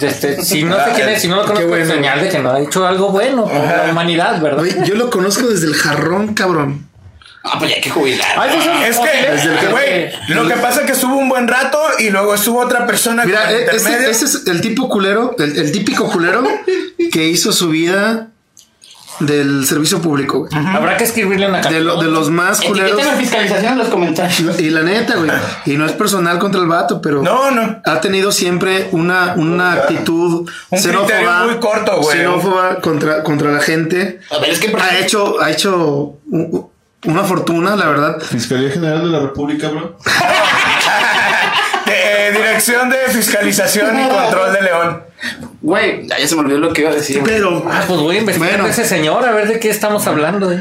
Este, si no sé quién es, si no lo conozco, bueno. es señal de que no ha hecho algo bueno por la humanidad, ¿verdad? Oye, yo lo conozco desde el jarrón, cabrón. Ah, pues ya hay que jubilar. Ay, pues, Es que, güey, lo que pasa es que estuvo un buen rato y luego estuvo otra persona Mira, e- ese, ese es el tipo culero, el, el típico culero que hizo su vida del servicio público, güey. Habrá que escribirle una carta. De, lo- de los más culeros. La fiscalización en los comentarios. Y la neta, güey. Y no es personal contra el vato, pero. No, no. Ha tenido siempre una, una actitud Un criterio muy corto, güey. xenófoba contra, contra la gente. A ver, es que Ha hecho, ha hecho una fortuna, la verdad. Fiscalía General de la República, bro. Eh, dirección de Fiscalización y Control de León. Güey, ya, se me olvidó lo que iba a decir. Pero, Ah, pues voy a investigar Bueno. a ese señor a ver de qué estamos hablando. ¿eh?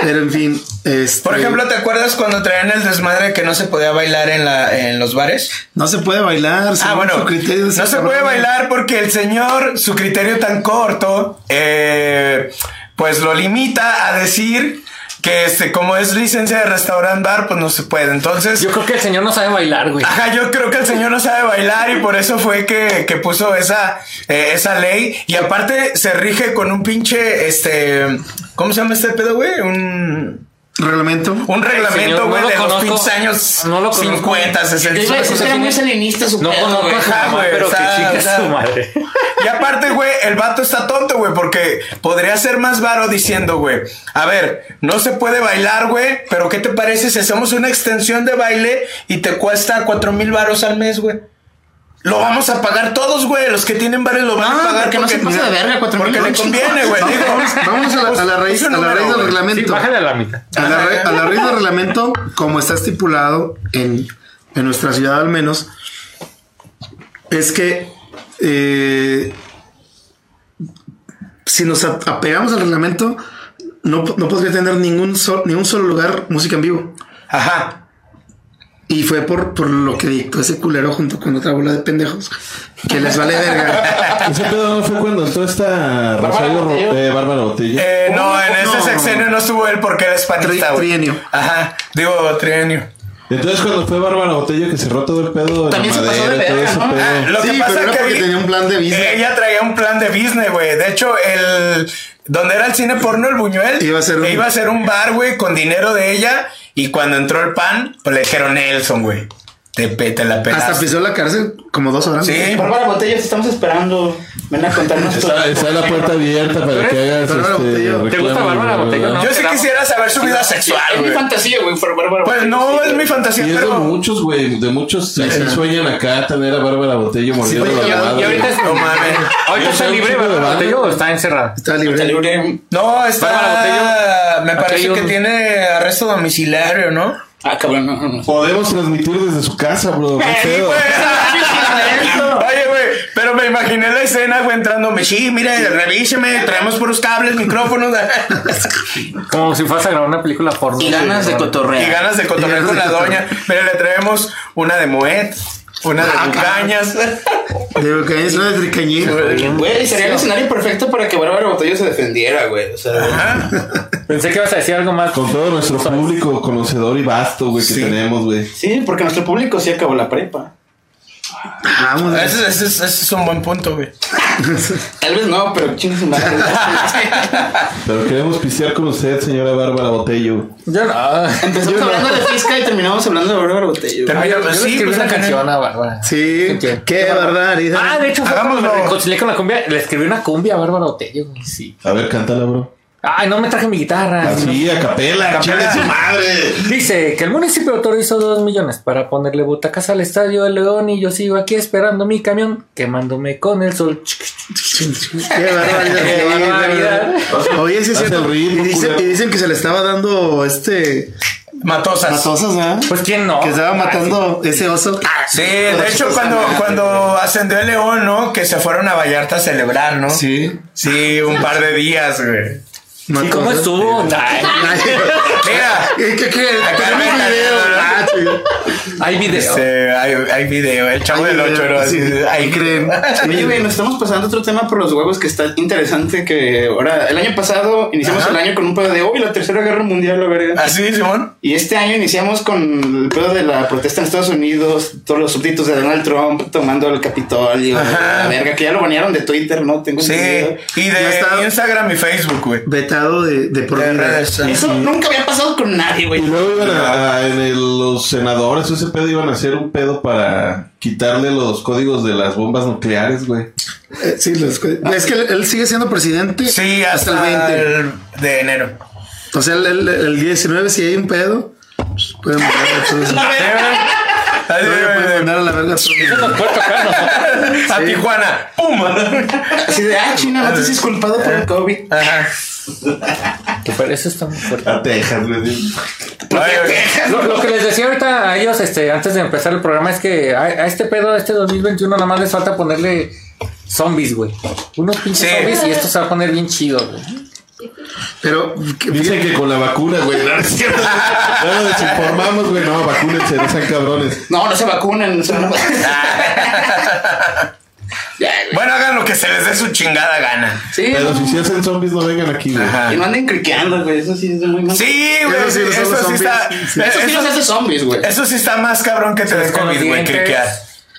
pero en fin. Este, Por ejemplo, ¿te acuerdas cuando traían el desmadre que no se podía bailar en, la, en los bares? no se puede bailar. Ah, bueno, su criterio no se puede bailar porque el señor, su criterio tan corto, eh, pues lo limita a decir que este, como es licencia de restaurant bar, pues no se puede. Entonces, Yo creo que el señor no sabe bailar, güey. Ajá, yo creo que el señor no sabe bailar y por eso fue que, que puso esa, eh, esa ley. Y aparte se rige con un pinche, este, ¿cómo se llama este pedo, güey? Un, Reglamento. un reglamento, güey, de los pinches años No lo conozco. 50, 60. Yo era muy salinista su No conozco güey. a pero que chica su madre. Y aparte, güey, el vato está tonto, güey, porque podría ser más varo diciendo, güey, a ver, no se puede bailar, güey, pero ¿qué te parece si hacemos una extensión de baile y te cuesta cuatro mil varos al mes, güey? Lo vamos a pagar todos, güey. Los que tienen bares lo van Ah, a pagar porque no se pasa de verga, cuatro porque mil le conviene, güey. Vamos, a la, a la raíz, a la raíz del reglamento. Sí, bájale a la mitad. A la, ra- a la raíz del reglamento, como está estipulado en, en nuestra ciudad al menos, es que eh, si nos apegamos al reglamento, no, no podría tener ningún, sol- ni un solo lugar música en vivo. Ajá. Y fue por, por lo que dictó ese culero junto con otra bola de pendejos que les vale verga. Ese pedo no fue cuando entró esta Rosario Ro- Botello. eh, Bárbara Botello. Eh, no, en no. ese sexenio no estuvo él porque era hispanista, Tri- trienio. Ajá. Digo, trienio. Entonces cuando fue Bárbara Botello que cerró todo el pedo de También la se pasó de madera y todo verga, ¿no? pedo. Ah, Lo Sí, que pasa pero es era que porque tenía un plan de business. Ella traía un plan de business, güey. De hecho, el donde era el cine porno, el Buñuel, Iba a ser un- iba a ser un bar, güey, con dinero de ella. Y cuando entró el pan, pues le dijeron Nelson, güey. Te, te la Hasta pelaste. pisó la cárcel como dos horas. Sí. Bárbara Botella, te estamos esperando. Ven a contarnos tu- Está, está la puerta abierta para que hagas Bárbara este. ¿Te gusta Bárbara. Botello, no? Yo sí quisiera saber su vida sexual, Es mi fantasía, güey. por Bárbara Pues no, es mi fantasía, Y es de pero. muchos, güey. De muchos sí, sí sueñan acá tener a Bárbara Botello mordiendo la y- madre. Y ahorita, es- No mames. ahorita está libre, banda. Botello, o está encerrada. Está libre. Está libre. No, está. Bárbara Botello. Me parece que tiene arresto domiciliario, ¿no? Ah, cabrón, no, no, no. Podemos transmitir desde su casa, bro. qué Sí, pedo. güey. Oye, güey, pero me imaginé la escena, güey, entrándome. Sí, mire, revíseme, traemos puros cables, micrófonos. Como si fuese a grabar una película porno. Y ganas de Y cotorrear. ganas de cotorrear Y con la doña. Mira, le traemos una de Moet, una de Ah, Bucañas. Que es una de tricañía. Güey, sería el escenario perfecto para que Bárbara Botella se defendiera, güey. O sea, Pensé que ibas a decir algo más. Con todo nuestro público conocedor y vasto, güey, que Sí. tenemos, güey. sí, porque nuestro público sí acabó la prepa. Vamos. Ese, ese es- ese es un buen punto, güey. Tal vez no, pero chingue su madre. Pero queremos pistear con usted, señora Bárbara Botello. Yo no. Empezamos hablando de Fisca y terminamos hablando de Bárbara güey. Termina- Yo le sí, escribí pues, una canción a Bárbara. Sí, ¿Qué? qué barbaridad. Ah, de hecho, fue me Hagámoslo. reconcilié con la cumbia. Le escribí una cumbia a Bárbara Botello. Sí. A ver, cántala, bro. Ay, no me traje mi guitarra. Así, a capela, capela. su madre. Dice que el municipio autorizó dos millones para ponerle butacas al estadio de León y yo sigo aquí esperando mi camión, quemándome con el sol. Qué barbaridad. Oye, sí es cierto. el ritmo, y, dicen, y dicen que se le estaba dando este Matosas. matosas, ¿verdad? Pues quién no. que estaba matando ese oso. Sí, de hecho, cuando, cuando ascendió el león, ¿no? Que se fueron a Vallarta a celebrar, ¿no? Sí. Sí, un par de días, güey. ¿Y cómo estuvo? Mira, ¿Qué? Acá Tenemos video. Ah. Hay video. este, hay, hay video, el chavo del video, 8, ¿no? sí. Ahí creen. Oye, güey, nos estamos pasando otro tema por los huevos que está interesante. Que ahora, el año pasado iniciamos Ajá. el año con un pedo de hoy, la tercera guerra mundial, la verga. Así, Simón. Y este año iniciamos con el pedo de la protesta en Estados Unidos, todos los súbditos de Donald Trump tomando el Capitolio, Ajá. la verga, que ya lo banearon de Twitter, ¿no? Tengo Sí, entendido. y de está. Instagram y Facebook, güey. Vetado de, de por De vida. redes. Eso nunca había pasado con nadie, güey. Y luego iban a, a- en el- los senadores, ese pedo iban a hacer un pedo para quitarle los códigos de las bombas nucleares, güey. Eh, sí, los- es que él, él sigue siendo presidente Sí, hasta, el 20. el de enero. O sea, el, el- el 19, si hay un pedo, pues, pueden mandar a todos. Así, Pueden mandar a la verga a todos. Nos puede tocar a nosotros. A Tijuana. ¡Pum! Así de, ah, China, no te has disculpado por el COVID. Ajá. Que eso está muy fuerte. A Texas, güey. Lo, lo que les decía ahorita a ellos, este, antes de empezar el programa, es que a, a este pedo, a este 2021, nada más les falta ponerle zombies, güey. Unos pinches Sí. zombies y esto se va a poner bien chido, güey. Pero, Dicen que con la vacuna, güey. No, es cierto. No lo desinformamos, güey. No, vacúnense, no sean cabrones. No, no se vacunen. no se- Ya, güey. Bueno, hagan lo que se les dé su chingada gana. Sí, Pero no. si se hacen zombies, no vengan aquí, güey. Ajá. Y no anden criqueando, güey. Eso sí es muy mal. Sí, güey. Eso sí, Eso, sí está. Sí. Eso sí los hace zombies, güey. eso sí está más cabrón que te den COVID, güey, criquear.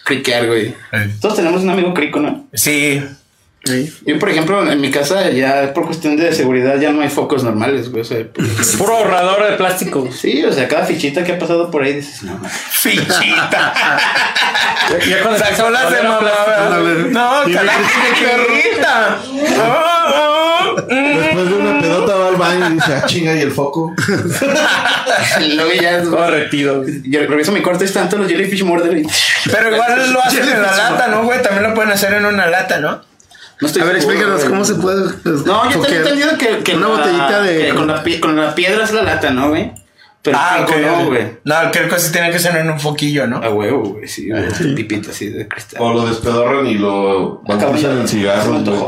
Criquear, güey. Eh. Todos tenemos un amigo crico, ¿no? Sí. Sí. Yo, por ejemplo, en mi casa ya por cuestión de seguridad ya no hay focos normales, güey. O sea, pues, Puro ahorrador de plástico. sí, o sea, cada fichita que ha pasado por ahí dices, no, no. Fichita. Ya cuando las de mamá. Ándale. No, carajo, perrita. Después de una pedota va al baño y dice, ah, chinga, y el foco. Y luego ya Todo retido. yo regreso a mi cuarto y están todos los jellyfish morder. y- Pero igual lo hacen en la lata, ¿no, güey? También lo pueden hacer en una lata, ¿no? No estoy A ver, seguro, explícanos güey. cómo se puede. pues, No, yo tengo entendido que, que Una la- botellita de. que con, la, pi- con la piedra es la lata, ¿no, güey? Pero Ah, el ok. crico no, güey. No, cualquier cosa tiene que ser en un foquillo, ¿no? A huevo, güey, sí, güey. Un pipito así de cristal. O lo despedorran y lo bautizan en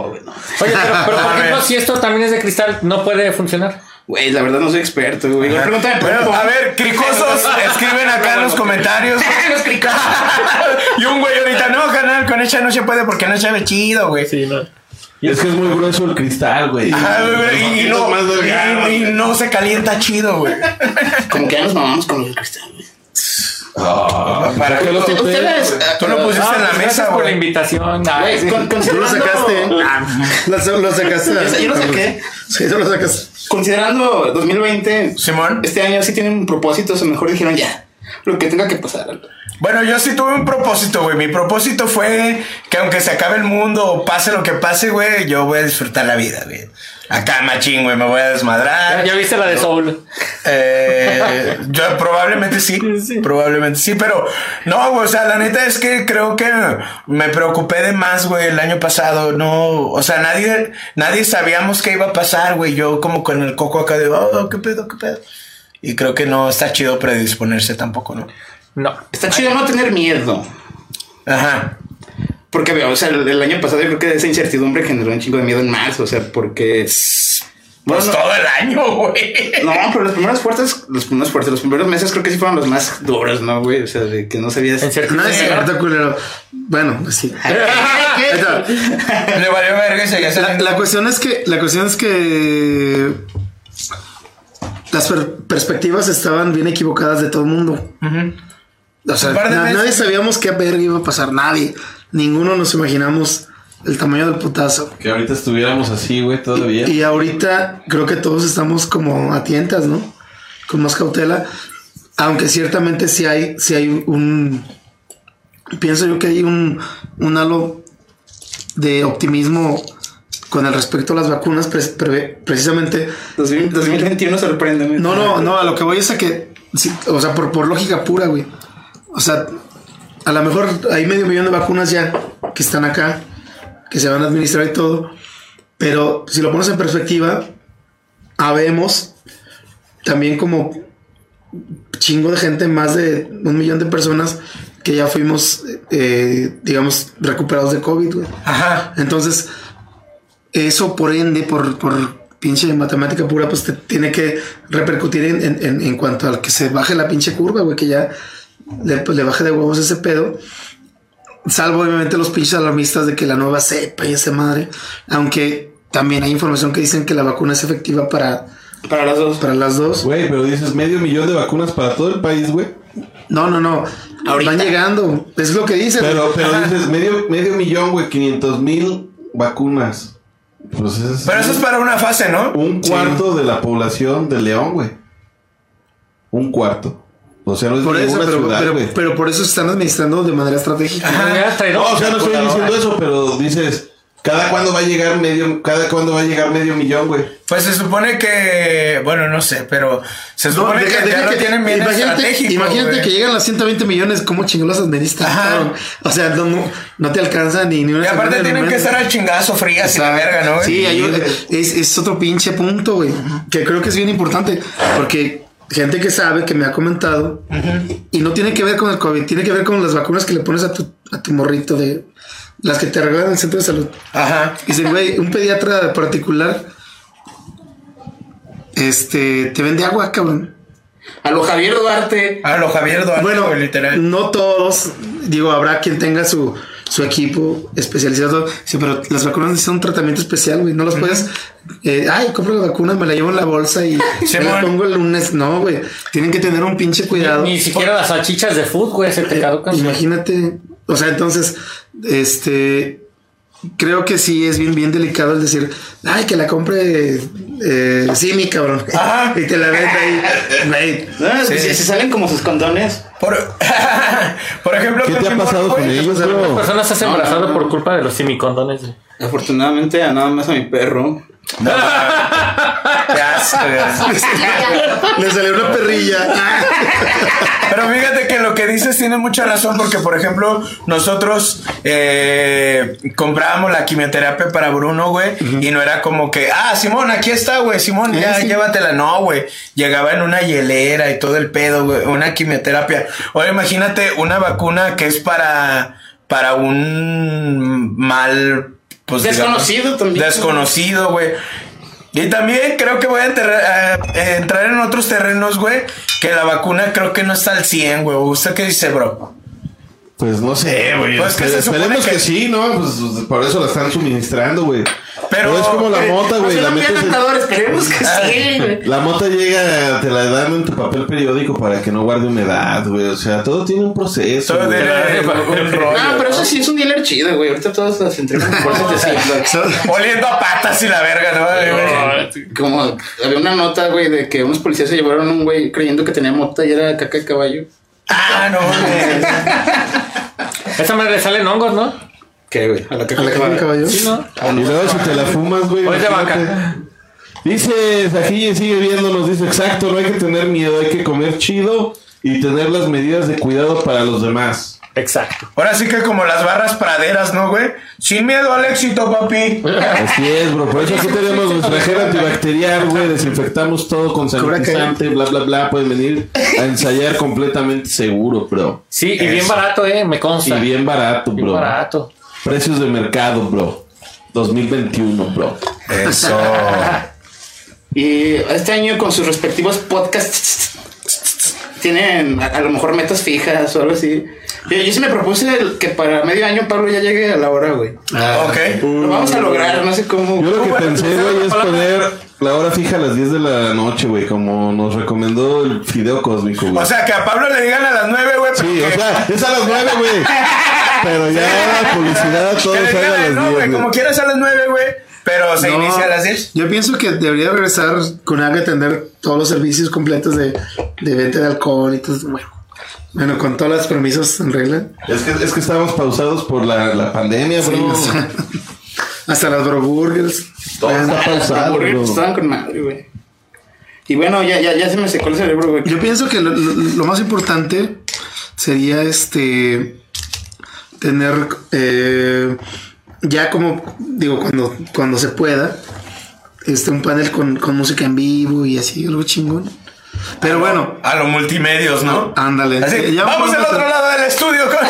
güey, no. Oye, pero, pero por ejemplo, si esto también es de cristal, no puede funcionar. Güey, la verdad no soy experto, güey. Igual Pregúntame por Bueno, a ver, cricosos, escriben acá en los comentarios. Los cricosos. y un güey ahorita, no, canal, con esa no se puede porque no se ve chido, güey. Sí, no. Y es que es muy grueso el cristal, güey. Y, y no, y, y no se calienta chido, güey. Como que ya nos mamamos con los cristal, güey. Ah, ¿Para qué lo topé? Ustedes. Tú lo pusiste Ah, en la pues mesa, por la invitación. Ay, sí. con- Tú lo considerando- sacaste. Lo, lo sacaste. Yo- yo lo saqué. Sí, tú lo sacaste. Considerando 2020, Simón. este año sí tienen propósitos, o mejor dijeron ya, lo que tenga que pasar. Bueno, yo sí tuve un propósito, güey. Mi propósito fue que aunque se acabe el mundo o pase lo que pase, güey, yo voy a disfrutar la vida, güey. Acá, machín, güey, me voy a ¿Ya, desmadrar. ya viste la de Soul. Eh, yo probablemente sí, probablemente sí, pero no, güey, o sea, la neta es que creo que me preocupé de más, güey, el año pasado, no, o sea, nadie, nadie sabíamos qué iba a pasar, güey, yo como con el coco acá de, oh, qué pedo, qué pedo. Y creo que no está chido predisponerse tampoco, ¿no? No. Está chido no tener miedo. Ajá. Porque, o sea, el, el año pasado yo creo que esa incertidumbre generó un chingo de miedo en marzo, o sea, porque... Pues no- todo el año, güey. No, pero los primeros fuertes, los primeros fuertes, los primeros meses creo que sí fueron los más duros, ¿no, güey? O sea, de que no sabías... No es cierto, culero. Bueno, pues sí. Ahí está. Le valió verga y seguía La, cuestión es que la cuestión es que las per- perspectivas estaban bien equivocadas de todo el mundo. O sea, nadie sabíamos qué verga iba a pasar, nadie. Ninguno nos imaginamos el tamaño del putazo. Que ahorita estuviéramos así, güey, todavía. Y ahorita creo que todos estamos como a tientas, ¿no? Con más cautela. Aunque ciertamente sí hay, sí hay un. Pienso yo que hay un, un halo de optimismo con el respecto a las vacunas, pre- pre- precisamente. 2000 2021 sorprende. No, no, no, a lo que voy es a que, sí, o sea, por, por lógica pura, güey. O sea, a lo mejor hay medio millón de vacunas ya que están acá. que se van a administrar y todo. Pero si lo pones en perspectiva, habemos también como chingo de gente, más de un millón de personas que ya fuimos, eh, digamos, recuperados de COVID, güey. Ajá. Entonces, eso por ende, por, por pinche matemática pura, pues te tiene que repercutir en, en- en- en cuanto al que se baje la pinche curva, güey, que ya le, pues, le baje de huevos ese pedo. Salvo obviamente los pinches alarmistas de que la nueva cepa y esa madre. Aunque también hay información que dicen que la vacuna es efectiva para, Para las dos. para las dos. Güey, pero dices medio millón de vacunas para todo el país, güey. No, no, no. Ahorita. Van llegando. Es lo que dicen. Pero, pero dices medio, medio millón, güey, 500 mil vacunas. Pues es Pero eso es para una fase, ¿no? un cuarto de la población de León, güey. Un cuarto. O sea, no es por eso, ninguna pero, ciudad, pero, güey. pero por eso se están administrando de manera estratégica. No, o sea, no estoy diciendo eso, pero dices, ¿cada cuándo va a llegar medio, cada cuándo va a llegar medio millón, güey? Pues se supone que, bueno, no sé, pero se No, supone deja- que ya lo tienen bien imagínate, estratégico. imagínate güey. que llegan las 120 millones, ¿cómo chingados las administran? Ajá. O sea, no, no, no te alcanza ni, ni una Y aparte tienen que estar al chingazo frías y la verga, ¿no? güey? Sí, hay- es, es otro pinche punto, güey. Que creo que es bien importante. Porque gente que sabe, que me ha comentado, y no tiene que ver con el COVID, tiene que ver con las vacunas que le pones a tu, a tu morrito de las que te regalan en el centro de salud. Ajá. Dicen, güey, un pediatra particular, este, te vende agua, cabrón. A lo Javier Duarte. A lo Javier Duarte, Bueno, literal. no todos, digo, habrá quien tenga su, su equipo especializado, sí, pero las vacunas necesitan un tratamiento especial, güey, no los puedes, eh, ay, compro la vacuna, me la llevo en la bolsa y me la pongo el lunes, no, güey, tienen que tener un pinche cuidado. Ni siquiera las salchichas de food, güey, se te caducan. Imagínate, o sea, entonces, este, creo que sí es bien, bien delicado el decir, ay, que la compre, eh, sí, mi cabrón, Ajá. y te la vende ahí, güey. No, si, si salen como sus condones. Por, por ejemplo, ¿Qué te ha pasado con ellos, personas se hacen No, no, embarazadas no. por culpa de los semicondones. Afortunadamente, nada más a mi perro. Qué asco. Le salió una perrilla. Pero fíjate que lo que dices tiene mucha razón porque, por ejemplo, nosotros eh, comprábamos la quimioterapia para Bruno, güey, y no era como que, ah, Simón, aquí está, güey, Simón, ya, sí. llévatela. No, güey, llegaba en una hielera y todo el pedo, güey, una quimioterapia. Ahora imagínate una vacuna que es para, para un mal, pues, Desconocido digamos, también. Desconocido, güey. Y también creo que voy a enterrar- a- entrar en otros terrenos, güey. Que la vacuna creo que no está al 100, güey. ¿Usted qué dice, bro? Pues no sé, güey. Pues que se supone Esperemos que... que- sí, ¿no? Pues por eso la están suministrando, güey. Pero- Pero es como la eh, mota, güey. Pues La, un bien metes en- andador, esperemos que sí, güey. la mota llega, te la dan en tu papel periódico para que no guarde humedad, güey. O sea, todo tiene un proceso. Todo tiene un rollo, No, pero eso ¿no? sí es un dealer chido, güey. Ahorita todos las entregan Ziploc. Oliendo a patas y la verga, ¿no? Como había una nota, güey, de que unos policías se llevaron a un güey creyendo que tenía mota y era caca de caballo. Ah, no, güey. Esa madre le salen hongos, ¿no? ¿Qué, güey? A la caca A la de caca de caballo. caballo. Sí, ¿no? Y luego si te la fumas, güey. O es de imagínate. vaca. Dice, Sajille sigue viéndonos, dice, exacto, no hay que tener miedo, hay que comer chido y tener las medidas de cuidado para los demás. Exacto. Ahora sí que como las barras praderas, ¿no, güey? Sin miedo al éxito, papi. Así es, bro. Por eso aquí tenemos nuestra gel antibacterial, güey. Desinfectamos todo con sanitizante, bla, bla, bla. Pueden venir a ensayar completamente seguro, bro. Sí, y bien barato, eh, me consta. Y bien barato, Bien bro. barato. Precios de mercado, bro. 2021, bro. Eso. Y este año con sus respectivos podcasts tienen a, a lo mejor metas fijas o algo así. Yo, yo sí me propuse el- que para medio año Pablo ya llegue a la hora, güey. ok. Lo vamos a lograr, no sé cómo. Yo lo que pensé, güey, es poner la hora fija a las 10 de la noche, güey. Como nos recomendó el fideo cósmico, güey. O sea, que a Pablo le digan a las nueve, güey. Sí, porque- o sea, es a las 9, güey. Pero ya la publicidad, todo sale a las no, 10. güey, güey. como quieras a las nueve, güey. Pero se No, inicia a las 10. Yo pienso que debería regresar con haga tener todos los servicios completos de, de venta de alcohol y todo. Bueno, bueno, con todos los permisos en regla. Es que, es que estábamos pausados por la, la pandemia, bro. o sea, hasta las pausado, Burgers bro. Estaban con madre, güey. Y bueno, ya, ya, ya se me secó el cerebro, güey. Yo pienso que lo, lo- lo más importante sería este tener eh, ya como, digo, cuando, cuando se pueda, este, un panel con, con música en vivo y así, algo chingón. Pero bueno, A los multimedios, ¿no? ándale. Así, ya vamos al otro lado del estudio. con-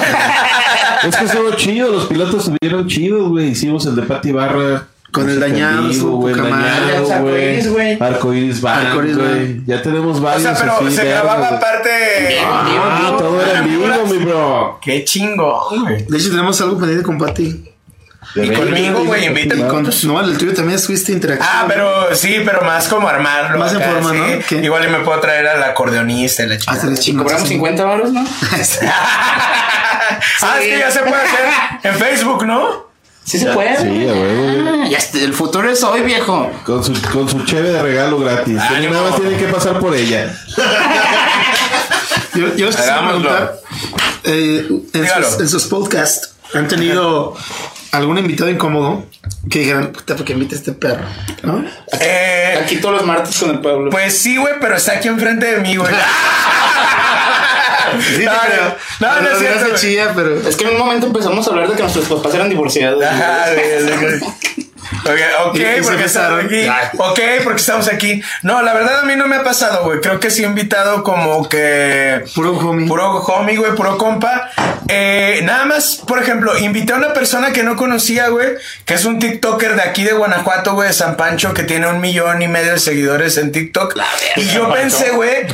Es que estuvo chido, los pilotos estuvieron chidos, güey. Hicimos el de Pati Barra. Con el en dañado, güey, arcoíris, güey. Arcoiris güey. Ya tenemos O varios sea, pero así, se grababa aparte. Ah, todo era en vivo, mi bro. Qué güey. De hecho, tenemos algo pendiente con Pati. De Y conmigo, güey, invítame. con, no, el tuyo también estuviste interacción. Ah, pero sí, pero más como armarlo. Más en forma, sí. ¿no? ¿Qué? Igual y me puedo traer al acordeonista y la Ah, chica. chingón, cobramos sí. 50 baros, ¿no? ah, es que ya se puede hacer en Facebook, ¿no? Sí se puede. Sí, a huevo, güey. Ah, el futuro es hoy, viejo. Con su, con su cheve de regalo gratis. Ánimo. Nada más tiene que pasar por ella. Yo, yo les quisiera preguntar, eh, en, sus, en sus podcasts, ¿han tenido algún invitado incómodo que dijeran, puta, ¿por qué invita este perro? ¿No? Eh, Aquí todos los martes con el pueblo. pues sí, güey, pero está aquí enfrente de mí, güey. Sí, no, no, no, no es cierto, chilla, pero... Es que en un momento empezamos a hablar de que nuestros papás eran divorciados. Ajá, güey, güey. Ok, porque estamos aquí. Ya. Ok, porque estamos aquí. No, la verdad a mí no me ha pasado, güey. Creo que sí he invitado como que. Puro homie. Puro homie, güey, puro compa. Eh, nada más, por ejemplo, invité a una persona que no conocía, güey, que es un TikToker de aquí de Guanajuato, güey, de San Pancho, que tiene un millón y medio de seguidores en TikTok. y yo pensé, güey,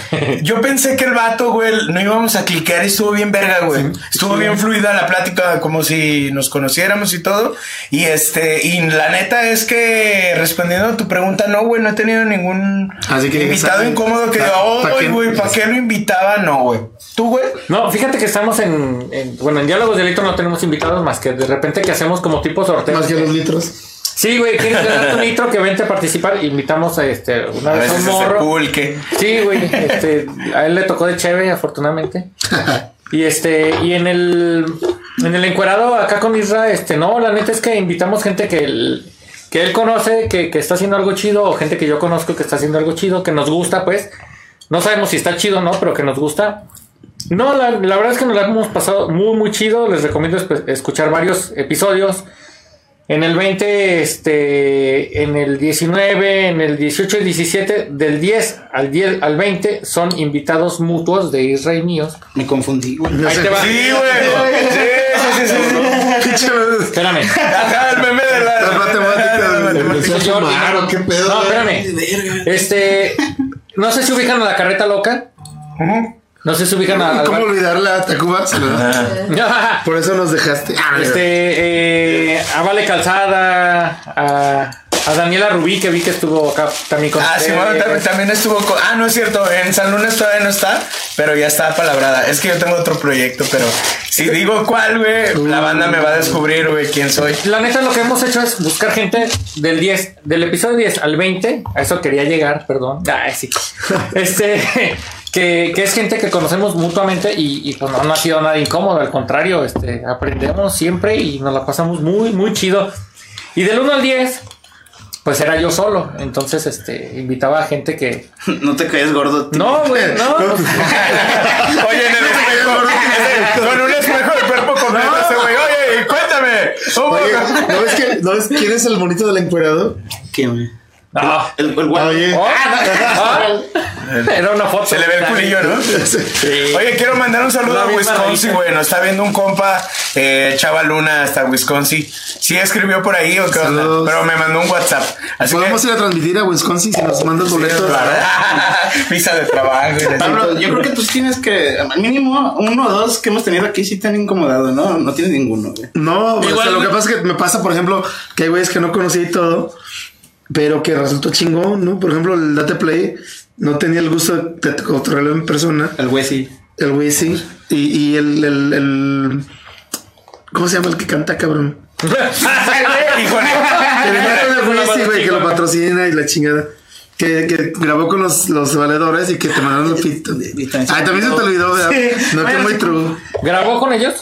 yo pensé que el vato, güey, no íbamos a cliquear y estuvo bien verga, güey. Estuvo bien fluida la plática, como si nos conociéramos y todo. Y este, y la neta es que respondiendo a tu pregunta, no, güey, no he tenido ningún Así que invitado incómodo que diga, oh, güey, ¿para qué lo invitaba? No, güey. ¿Tú, güey? No, fíjate que estamos en, en- bueno, en Diálogos de Electro no tenemos invitados más que de repente que hacemos como tipo sorteo. Más que los litros. Sí, güey, ¿quieres ganar tu nitro que vente a participar? Invitamos a este, una A vez a un morro. pulque. Sí, güey, este, a él le tocó de chévere, afortunadamente. Y este, y en el, en el encuerado acá con Isra, este, no, la neta es que invitamos gente que que él conoce, que, que está haciendo algo chido, o gente que yo conozco que está haciendo algo chido, que nos gusta, pues. No sabemos si está chido o no, pero que nos gusta. No, la, la verdad es que nos la hemos pasado muy, muy chido. Les recomiendo escuchar varios episodios. En el 20, este, en el 19, en el 18 y 17, del 10 al 10 al 20 son invitados mutuos de Israel míos. Me confundí, güey. No Ahí sé. te va. Sí, güey. Sí, sí, sí, sí. sí. Pinche- Espérame. Ajá, el meme de la, güey. Empezó a Yo- fumar, ¿o qué pedo? No, espérame. Este, no sé si ubican a la carreta loca. No sé si ubican a. ¿Cómo olvidarla a Tacuba? Por eso nos dejaste. Este, eh, a Vale Calzada, a, a Daniela Rubí, que vi que estuvo acá también con Ah, sí, bueno, también, también estuvo con... Ah, no es cierto, en San Lunes todavía no está, pero ya está palabrada. Es que yo tengo otro proyecto, pero si digo cuál, güey, la banda me va a descubrir, güey, quién soy. La neta, lo que hemos hecho es buscar gente del 10, del episodio 10 al 20. A eso quería llegar, perdón. Ah, sí. Este, que, que es gente que conocemos mutuamente y, y, pues no, no ha sido nada incómodo. Al contrario, este, aprendemos siempre y nos la pasamos muy, muy chido. Y del 1 al 10, pues era yo solo. Entonces, este, invitaba a gente que. No te caes gordo. tío. No, güey, no. Oye, en el espejo, con un espejo de cuerpo completo, ese güey, oye, cuéntame. ¿cómo- Oye, ¿no ves, que, ¿no ves quién es el monito del encuerado? ¿Qué, güey? No. El, el guapo. Oye. Oh, ah, era una foto. Se le ve el culillo, ¿no? Oye, quiero mandar un saludo La a Wisconsin, güey. Nos está viendo un compa, eh, Chava Luna, hasta Wisconsin. Sí escribió por ahí o qué onda, pero me mandó un WhatsApp. Así Podemos que. ir a transmitir a Wisconsin si nos mandas boletos. Visa de trabajo. y la Pablo, yo creo que tú sí tienes que, al mínimo, uno o dos que hemos tenido aquí sí te han incomodado, ¿no? No tienes ninguno, güey. No, o sea, Igual, lo que pasa es que me pasa, por ejemplo, que hay güeyes que no conocí y todo, pero que resultó chingón, ¿no? Por ejemplo, el Date Play no tenía el gusto de controlarlo en persona. El güey sí. El güey sí. Y, y el, el, el- ¿Cómo se llama el que canta, cabrón? Al güey, sí, güey, que lo patrocina y la chingada. Que, que grabó con los, los valedores y que te mandaron el pito. Y también se Ay, también se te olvidó, ¿verdad? Sí. No, que muy true. ¿Grabó con ellos?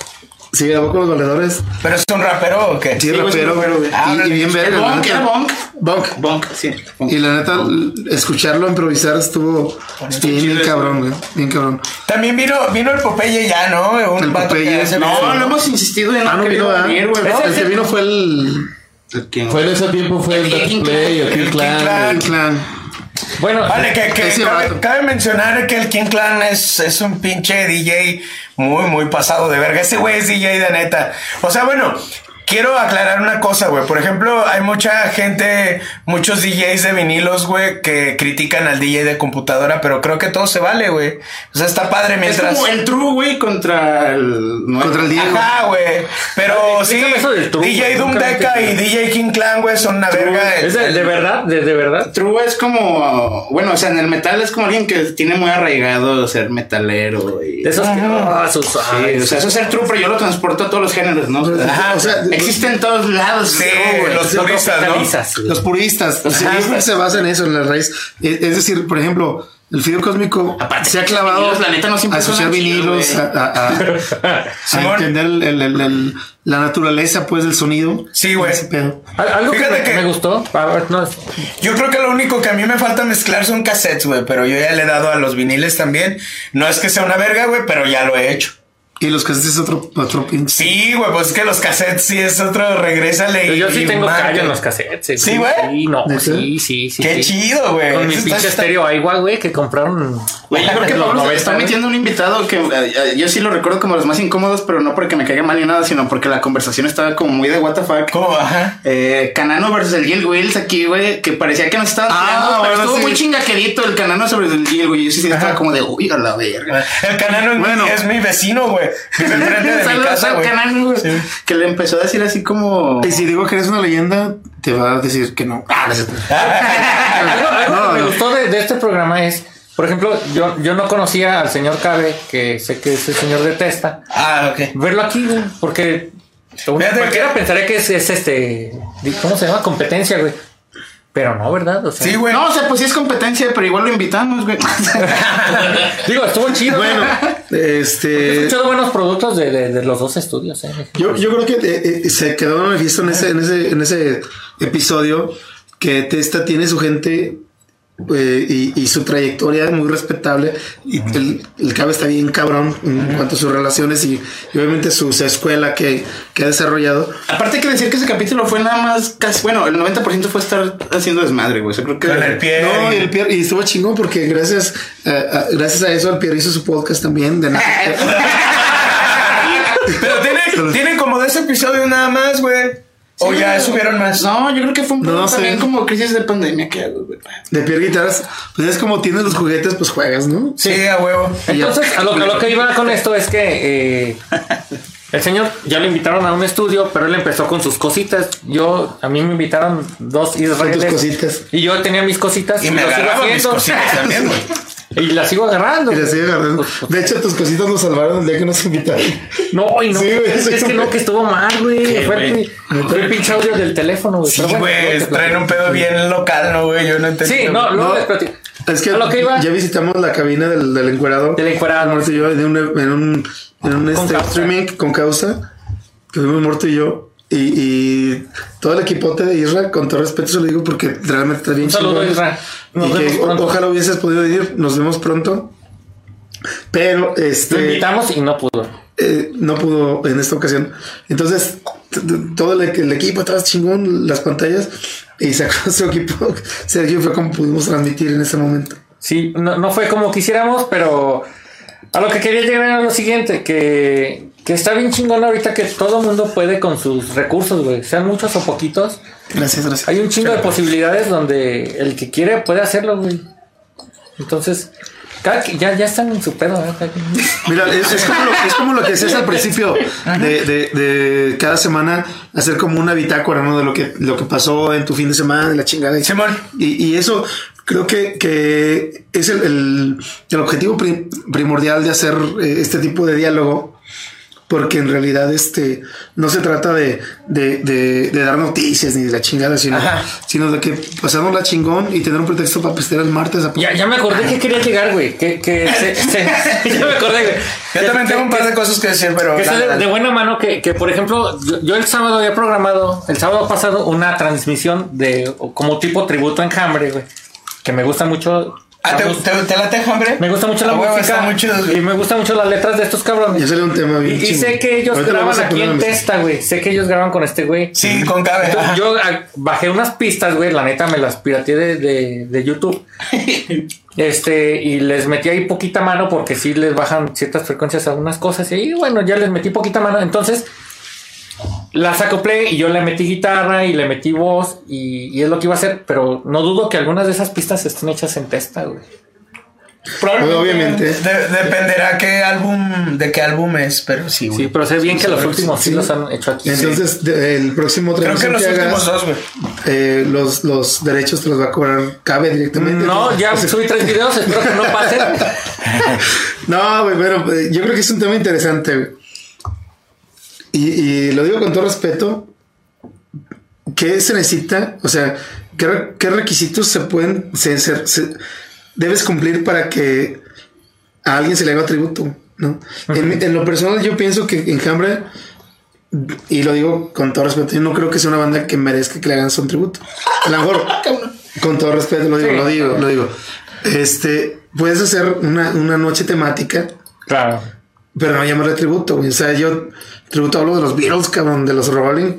Sí, grabó con los valedores. ¿Pero es un rapero o qué? Sí, Sí, rapero. güey. Ah, y, y bien verga. la Bonk, era Bonk. Bonk. Bonk, sí. Bonk. Y la neta, escucharlo improvisar estuvo bien, bien cabrón, güey. Bien cabrón. También vino, vino el Popeye ya, ¿no? Un El Popeye. No, no hemos insistido en Ah, no vino, ¿verdad? venir, güey. El que vino fue el, ¿Quién? Fue en ese tiempo, fue el El Dark King Play, el El King Clan. Clan. Bueno, Vale, que, cabe mencionar que el King Clan es, es un pinche DJ muy, muy pasado de verga. Ese güey es DJ de neta. O sea, bueno, quiero aclarar una cosa, güey. Por ejemplo, hay mucha gente, muchos DJs de vinilos, güey, que critican al DJ de computadora, pero creo que todo se vale, güey. O sea, está padre Es mientras... como el True, güey, contra el... Contra el Diego. Ajá, güey. Pero sí, true, DJ. Doom Deca y. DJ King Clan, güey, son una verga. ¿es de, de verdad? ¿De, de verdad? True es como... Bueno, o sea, en el metal es como alguien que tiene muy arraigado ser metalero y... De esos que... ah, sus- Sí, ay, o sea, eso es ser true, pero yo lo transporto a todos los géneros, ¿no? Ajá, o sea, existe en todos lados. Sí, güey. los lo puristas, ¿no? Los puristas. Los puristas. se basa en eso, en la raíz. Es es decir, por ejemplo, el fideo cósmico Aparte, se ha clavado vinilos, la neta, no siempre a asociar chido, vinilos, güey. a, a- a- a entender el- el- el- el- la naturaleza pues del sonido. Sí, güey. Algo que me, que- me gustó. No, Yo creo que lo único que a mí me falta mezclar son cassettes, güey. Pero yo ya le he dado a los viniles también. No es que sea una verga, güey, pero ya lo he hecho. Y los cassettes es otro, otro pinche. Sí, güey, pues es que los cassettes sí es otro. Regrésale y. yo sí y tengo marca. callo en los cassettes. ¿Sí, güey? Sí, no, sí, sí, sí. Qué sí. chido, güey. Con mi pinche estéreo Aiwa, güey, que compraron. Güey, yo creo que Pablo se 90, está metiendo un invitado que eh, eh, yo sí lo recuerdo como los más incómodos, pero no porque me caiga mal ni nada, sino porque la conversación estaba como muy de what the fuck. ¿Cómo? Ajá. Eh, Canano versus el Gil Wills aquí, güey, que parecía que nos estaban Ah, tirando, pero estuvo sí. muy chingaquerito el Canano sobre el Gil, güey. Yo sí, sí estaba como de, uy, a la verga. El canano es, mi- Bueno. es mi vecino, güey. Saludos al güey. Canano, güey, que le empezó a decir así como... Y si digo que eres una leyenda, te va a decir que no. Ah, no es cierto. Algo, algo No, que me no. gustó de, de este programa es, por ejemplo, yo, yo no conocía al señor Cabe, que sé que es el señor de Testa. Ah, ok. Verlo aquí, güey, porque Fíjate cualquiera que- pensaría que es, es este, ¿cómo se llama? Competencia, güey. Pero no, ¿verdad? O sea, Sí, güey. No, o sea, pues sí es competencia, pero igual lo invitamos, güey. Digo, estuvo chido. Bueno, He este. escuchado buenos productos de, de- de los dos estudios, eh. Yo, yo creo que eh, eh, se quedó manifiesto en ese, en ese, en ese episodio que Testa tiene su gente eh, y, y su trayectoria muy respetable y el, el cabe está bien cabrón en cuanto a sus relaciones y, y obviamente su, su escuela que, que ha desarrollado. Aparte hay que decir que ese capítulo fue nada más casi, bueno, el 90% fue estar haciendo desmadre, güey. Yo creo que... Con el pie. No, y, el Pierre- y estuvo chingón porque gracias, gracias a eso el Pierre hizo su podcast también de nada. Pero tiene, tiene como de ese episodio nada más, güey. O ya subieron más. No, yo creo que fue un No pedo sé. también como crisis de pandemia que de Pierre Guitarras, pues es como tienes los juguetes, pues juegas, ¿no? Sí, a huevo. Entonces, a lo, a lo que iba con esto es que eh, el señor ya lo invitaron a un estudio, pero él empezó con sus cositas. Yo, a mí me invitaron dos israelíes. cositas. Y yo tenía mis cositas. Y me lo sigo agarraba mis haciendo. cositas también, güey. Y las sigo agarrando. Y la sigue agarrando. Pues, pues, De hecho, tus cositas nos salvaron el día que nos invitaron. No, y no, Sí, güey, es, sí, es que no, que estuvo mal, güey. Fue, el- fue el pinche audio del teléfono, güey. Sí, Pero güey. traen un pedo bien local, ¿no, güey? Yo no entendí. Sí, no, luego No, les platico. Es que A lo que iba- ya visitamos la cabina del, del encuerado. Del encuerado. Muerto y yo en un, en un, en un Con este, streaming con causa. Que fuimos Muerto y yo. Y, y todo el equipote de Isra, con todo respeto se lo digo porque realmente está bien Un saludo, chingón. Isra. Nos y que vemos pronto. ojalá hubieses podido venir. Nos vemos pronto. Pero Lo este invitamos y no pudo. eh, no pudo en esta ocasión. Entonces, todo el, el equipo estaba chingón, las pantallas, y sacó su equipo. Sergio fue como pudimos transmitir en ese momento. Sí, no, no fue como quisiéramos, pero a lo que quería llegar era lo siguiente, que, que está bien chingón ahorita que todo mundo puede con sus recursos, güey, sean muchos o poquitos. Gracias, gracias. Hay un chingo de posibilidades donde el que quiere puede hacerlo, güey. Entonces, ya, ya están en su pedo, ¿eh? Mira, es, es como lo, es como lo que decías al principio de, de- de cada semana hacer como una bitácora, ¿no? De lo que, lo que pasó en tu fin de semana, de la chingada. Y, y eso creo que, que es el, el- el objetivo pri- primordial de hacer eh, este tipo de diálogo. porque en realidad este no se trata de, de, de, de dar noticias ni de la chingada, sino, Ajá. sino de que pasamos la chingón y tener un pretexto para pistear el martes. A Ya, ya me acordé que quería llegar, güey. Que, que se- se- ya me acordé, güey. Yo Que- también que- tengo un par que- de cosas que decir, pero. Que sea dale, de, buena mano que, que, por ejemplo, yo, yo el sábado había programado, el sábado pasado, una transmisión de como tipo tributo a enjambre, güey. Que me gusta mucho. Ah, ¿te, te, te late hambre? me gusta mucho la Ah, música. y me gustan mucho las letras de estos cabrones. Ya salió un tema Y, bien y sé que ellos Ahorita graban aquí en Testa, güey. Sé que ellos graban con este güey. Sí, con cabe. Entonces, yo ah, bajé unas pistas, güey. La neta me las pirateé de, de, de YouTube. Este, y les metí ahí poquita mano porque sí les bajan ciertas frecuencias a unas cosas. Y ahí, bueno, ya les metí poquita mano. Entonces, las acoplé y yo le metí guitarra y le metí voz y, y es lo que iba a hacer. Pero no dudo que algunas de esas pistas estén hechas en testa, güey. Pues, obviamente. De- dependerá qué álbum, de qué álbum es, pero sí, güey. Sí, pero sé bien que los últimos sí, sí. los han hecho aquí. Entonces, de- el próximo Creo que los que, últimos hagas, dos, güey. eh, los, los derechos te los va a cobrar Cabe directamente. No, ya subí tres videos, espero que no pasen. No, güey, pero eh, yo creo que es un tema interesante, güey. Y, y lo digo con todo respeto. ¿Qué se necesita? O sea, ¿qué, re- qué requisitos se pueden, se, se- se- debes cumplir para que a alguien se le haga tributo? ¿no? en, en lo personal, yo pienso que Enjambre, y lo digo con todo respeto, yo no creo que sea una banda que merezca que le hagan su tributo. A lo mejor, con todo respeto, lo digo, Sí. lo digo, lo digo. Este, puedes hacer una, una noche temática Claro. pero no llamarle tributo, güey. O sea, yo tributo hablo de los Beatles, cabrón, de los Rolling,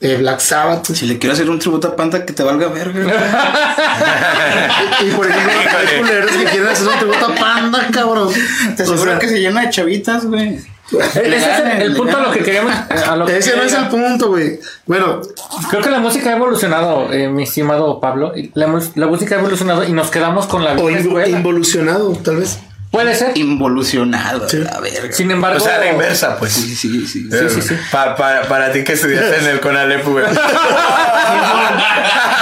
de Black Sabbath. Si le quiero hacer un tributo a Panda, que te valga verga. Y por ejemplo, hay culeros que quieren hacer un tributo a Panda, cabrón. Te O aseguro sea, que se llena de chavitas, güey. Ese es el, el punto a lo que queríamos. a lo que ese no es el punto, güey. Bueno, Creo que la música ha evolucionado, eh, mi estimado Pablo. y La, música ha evolucionado y nos quedamos con la o escuela. involucionado, tal vez. Puede ser. Involucionado, Sí. la verga. Sin embargo. O sea, la inversa, pues. Sí, sí, sí. Eh, sí, sí. pa- pa- para ti que estudiaste en el Conalep, güey.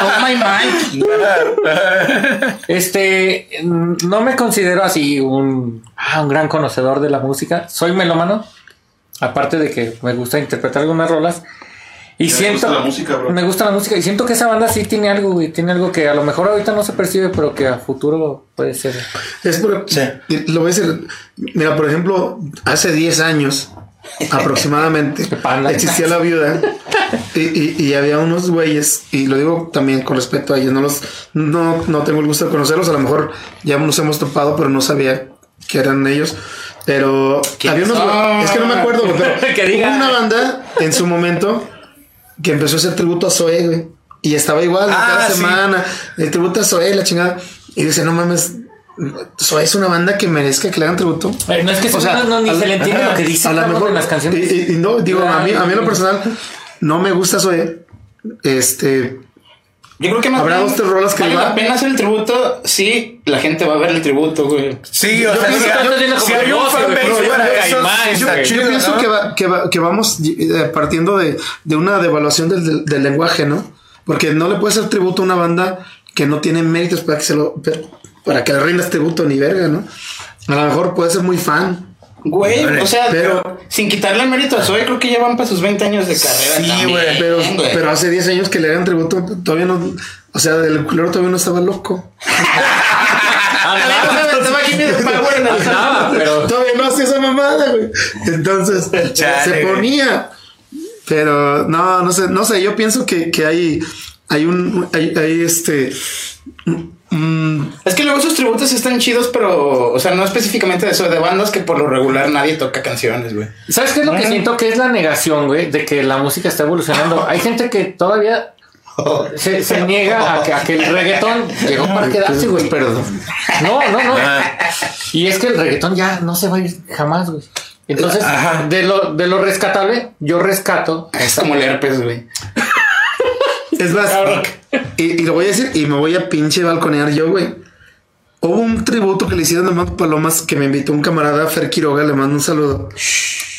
Oh my mind. Este, no me considero así un, ah, un gran conocedor de la música. Soy melómano. Aparte de que me gusta interpretar algunas rolas. Y Me siento. gusta la música, bro. Me gusta la música. Y siento que esa banda sí tiene algo, güey. Tiene algo que a lo mejor ahorita no se percibe, pero que a futuro puede ser. Es por, Sí. Lo voy a decir. Mira, por ejemplo, hace 10 años aproximadamente existía la viuda y, y- y había unos güeyes, y lo digo también con respeto a ellos, no los no, no tengo el gusto de conocerlos, a lo mejor ya nos hemos topado, pero no sabía que eran ellos. Pero había unos son? güey- es que no me acuerdo, pero Que diga. hubo una banda en su momento que empezó a hacer tributo a Zoe, güey. Y estaba igual Ah, cada sí. semana. El tributo a Zoe, la chingada. Y dice, no mames, Zoe es una banda que merezca que le hagan tributo. Eh, no es que O sea, no, no, ni se le entiende lo que dice a lo mejor en las canciones. Y, y- y no, digo, a mí, a mí en lo personal no me gusta Zoe. Este, Yo creo que más Habrá bien dos, tres rolas que vale va- la pena hacer el tributo si la gente va a ver el tributo, güey. Sí, o sea, pienso si, hay un fanbase para yo- eso, sí chido, yo pienso ¿no? que, va- que, va- que vamos eh, partiendo de, de una devaluación del, del- del lenguaje, ¿no? Porque no le puedes hacer tributo a una banda que no tiene méritos para que se lo para que le rindas tributo ni verga, ¿no? A lo mejor puede ser muy fan. Güey, Vale, o sea, pero- sin quitarle el mérito a Zoe, creo que ya van para sus 20 años de carrera. Sí, también, güey, Pero, güey. pero hace 10 años que le hagan tributo, todavía no. O sea, el culero todavía no estaba loco. Todavía no hacía esa mamada, güey. Entonces Chale, se ponía. Pero no, no sé, no sé. Yo pienso que, que hay, hay un, hay, hay este. Mm, Es que luego sus tributos están chidos, pero, o sea, no específicamente de eso, de bandas que por lo regular nadie toca canciones, güey. ¿Sabes qué es lo que siento? Que es la negación, güey, de que la música está evolucionando. Hay gente que todavía se, se niega a que, a que el reggaetón llegó para quedarse, güey. Perdón. No, no, no. Y es que el reggaetón ya no se va a ir jamás, güey. Entonces, Ajá. de lo, de lo rescatable, yo rescato. Es como el herpes, güey. Es más, y, y lo voy a decir, y me voy a pinche balconear yo, güey. Hubo un tributo que le hicieron a Mac Palomas que me invitó un camarada, Fer Quiroga, le mando un saludo.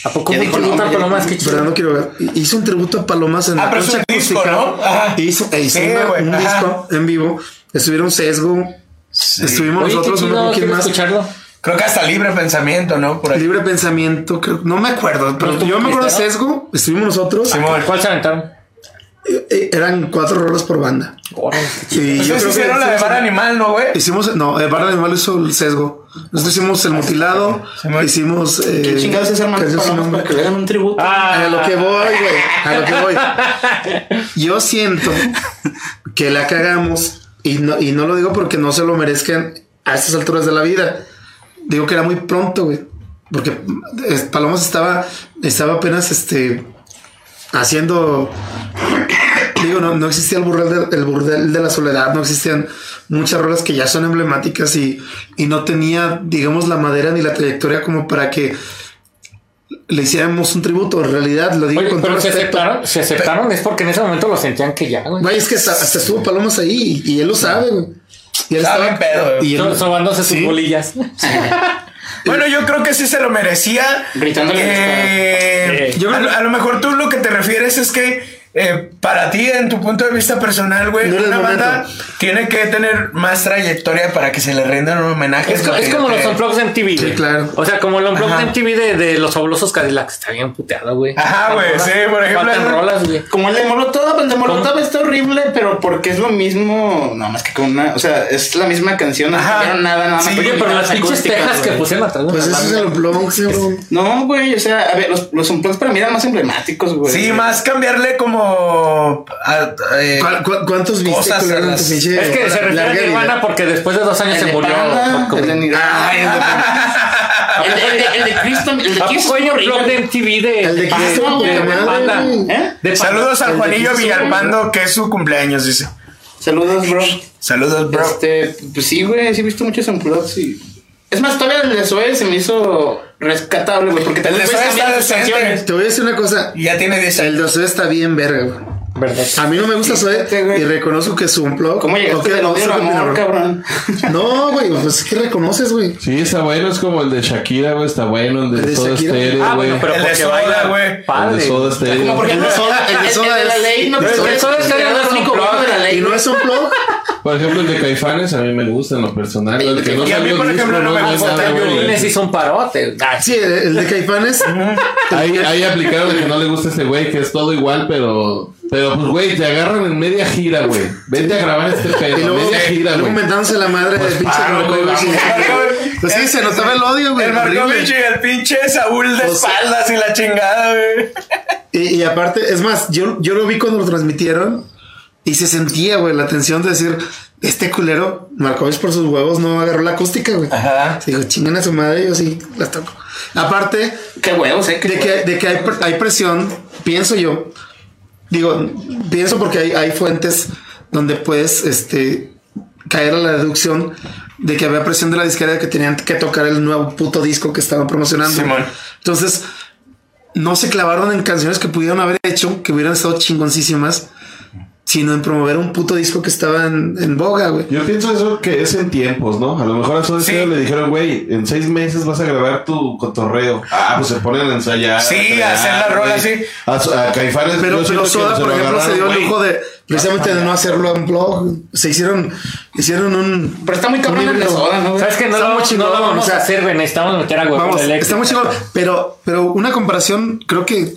¿A poco me tributo a Palomas? Qué chido. Fernando Quiroga hizo un tributo a Palomas en Ah, la pero es un disco, acústica. ¿no? Ajá. Hizo, e hizo Sí, una- un ajá. disco en vivo. Estuvieron Sesgo. Estuvimos Oye, nosotros, no quién más. escucharlo. Creo que hasta libre pensamiento, ¿no? Por ahí. Libre pensamiento, creo, no me acuerdo, pero ¿No tú yo me acuerdo de sesgo, estuvimos nosotros, Simón. ¿Cuál se aventaron? Eh, eh, eran cuatro rolas por banda. Órale. Y yo creo que hicieron la de hicimos- bar animal, ¿no, güey? Hicimos, no, el bar animal hizo el sesgo. Nosotros hicimos el mutilado, Simón. hicimos. Eh, ¿Qué chingados es hermano para que le hagan un tributo? Ah, A lo que voy, güey. A lo que voy. Yo siento que la cagamos y no, y no lo digo porque no se lo merezcan a estas alturas de la vida. Digo que era muy pronto, güey. Porque eh, Palomas estaba, estaba apenas este haciendo. Digo, no, no existía el burdel, de, el burdel de la soledad, no existían muchas rolas que ya son emblemáticas y, y no tenía, digamos, la madera ni la trayectoria como para que le hiciéramos un tributo. En realidad, lo digo Oye, con todo pero se respeto. aceptaron, se aceptaron es porque en ese momento lo sentían que ya, güey. Güey, es que hasta, hasta estuvo Palomas ahí y, y él lo sabe, güey. Y él Estaba bien pedo, y él- So- Sobándose sus Sí. bolillas. Bueno, yo creo que sí se lo merecía. Gritándole Eh, a lo mejor tú lo que te refieres es que eh, para ti, en tu punto de vista personal, güey, No una banda tiene que tener más trayectoria para que se le rindan un homenaje. Es, co- es como los unplugs en TV, Sí, claro. O sea, como el unplug Ajá. en TV de, de los fabulosos Cadillacs. Está bien puteado, güey. Ajá, güey, sí, por ejemplo, Faltan rolas, güey. Como el de Molotov, el de Molotov ¿Cómo? está horrible, pero porque es lo mismo, no más que con una, o sea, es la misma canción, no cambiaron nada, nada más. Sí, con Oye, pero las pinches tejas que pusieron atrás Pues ese es el unplug, cabrón. No, güey, o sea, a ver, los, los unplugs para mí eran más emblemáticos, güey. Sí, más cambiarle como. A- eh, ¿Cu- cu- ¿Cuántos viste las- Es que se refiere a Nirvana porque después de dos años El se de murió. Panda, el de. Nirvana. El de- El de, el de, el de Cristo, el de ¿A Kiss poco hay es un horrible. blog de MTV de, El de Cristo, de- de Panda? ¿Eh? De. Saludos al Juanillo Villalpando, que es su cumpleaños, dice. Saludos, bro. Saludos, bro. Este, pues sí, güey, sí he visto muchos unplugs y... Es más, todavía el de Zoe se me hizo rescatable, güey, porque El de Zoe está decente. Te voy a decir una cosa. Ya tiene 10 El de Zoe está bien verga, güey. ¿Verdad? A mí no me gusta Zoe güey. y reconozco que su unplug. ¿Cómo llegaste del no, odio al amor, cabrón? No, güey, pues es que reconoces, güey. Sí, está bueno, es como el de Shakira, güey, está bueno, el de, El de Soda Shakira. Stereo, Ah, güey. bueno, pero El de porque Soda, baila, güey. el Padre. de Soda Stereo. Como por El ejemplo, de Soda- el de el Soda de la es- ley, no el de Soda- el Stereo no es el único unplug. bueno de la ley. Y no es unplug. Por ejemplo, el de Caifanes a mí me gusta en lo personal. El que no Y a mí, por el ejemplo, no me no gusta el. Violines hizo un parote. Ay, Sí, el, el de Caifanes. Ahí, ahí aplicaron que no le gusta ese güey, que es todo igual, pero. Pero pues, güey, te agarran en media gira, güey. Vete a grabar este Y pedo. luego, Media gira, luego güey. mentándose la madre del pinche paro, güey, Markovich. vamos. Pues sí, se notaba el odio, güey. El. Markovich y el pinche Saúl de O sea- espaldas y la chingada, güey. Y, y aparte, es más, yo, yo lo vi cuando lo transmitieron y se sentía, güey, la tensión de decir, este culero, Markovich por sus huevos no agarró la acústica, güey. Ajá. Chingan a su madre, yo sí las toco. Aparte Qué huevos, eh. qué de que, huevos. de que hay, pre- hay presión, pienso yo, digo, pienso porque hay, hay fuentes donde puedes este, caer a la deducción de que había presión de la disquera de que tenían que tocar el nuevo puto disco que estaban promocionando. Simón. Entonces, no se clavaron en canciones que pudieron haber hecho, que hubieran estado chingoncísimas, sino en promover un puto disco que estaba en, en boga, güey. Yo pienso eso que es en tiempos, ¿no? A lo mejor a Soda Sí. Le dijeron, güey, en seis meses vas a grabar tu cotorreo. Ah, pues se ponen a ensayar. Sí, crear, a hacer la rola, güey. sí. A, a Caifanes, Pero, pero Soda, por lo ejemplo, se dio el lujo de precisamente de no hacerlo en blog. Se hicieron, hicieron un. Pero está muy cabrón un el de híbrido. soda, ¿no? ¿Sabes que no Está lo, vamos- chingón, no lo vamos o sea, a hacer, güey? Necesitamos meter a huevo está muy chingón. Pero, pero una comparación, creo que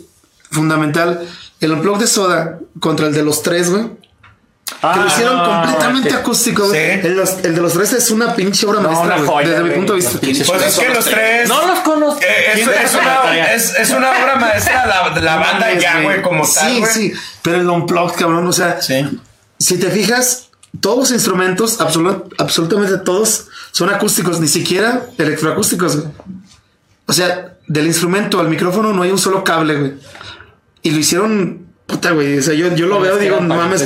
fundamental. El unplug de Soda contra el de los tres, güey. que Ah, lo hicieron no, completamente que- acústico, güey. Sí. El, de los tres es una pinche obra No, maestra, una güey, joya, desde mi punto de vista. Pues es que los tres. No los conozco. Eh, es, ¿Quién es te una, contaría? es, es una obra maestra la, la banda ya, güey. como tal, Sí, sí. Pero el unplug, cabrón, o sea, Sí. si te fijas, todos los instrumentos, absolu- absolutamente todos, son acústicos, ni siquiera electroacústicos, güey. O sea, del instrumento al micrófono no hay un solo cable, güey. Y lo hicieron, puta, güey. O sea, yo, yo lo veo, digo, no mames,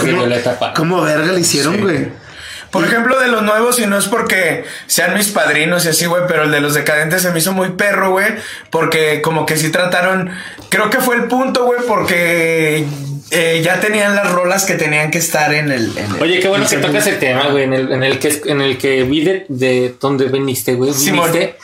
¿cómo, verga le hicieron, Sí. güey? Por ejemplo, de los nuevos, y no es porque sean mis padrinos y así, güey, pero el de los decadentes se me hizo muy perro, güey, porque como que sí trataron, creo que fue el punto, güey, porque eh, ya tenían las rolas que tenían que estar en el... en el- Oye, qué bueno que tocas el tema, güey, en el, en el que en el que vi de, de dónde viniste, güey. Simón. Viniste.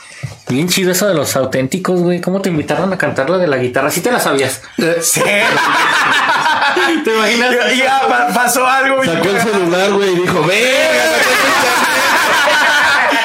Bien chido eso de los auténticos, güey. ¿Cómo te invitaron a cantar la de la guitarra? Sí te la sabías. Eh, Sí. ¿Te imaginas? ya ya pa- pasó algo. güey. Sacó el celular, güey, y dijo, verga,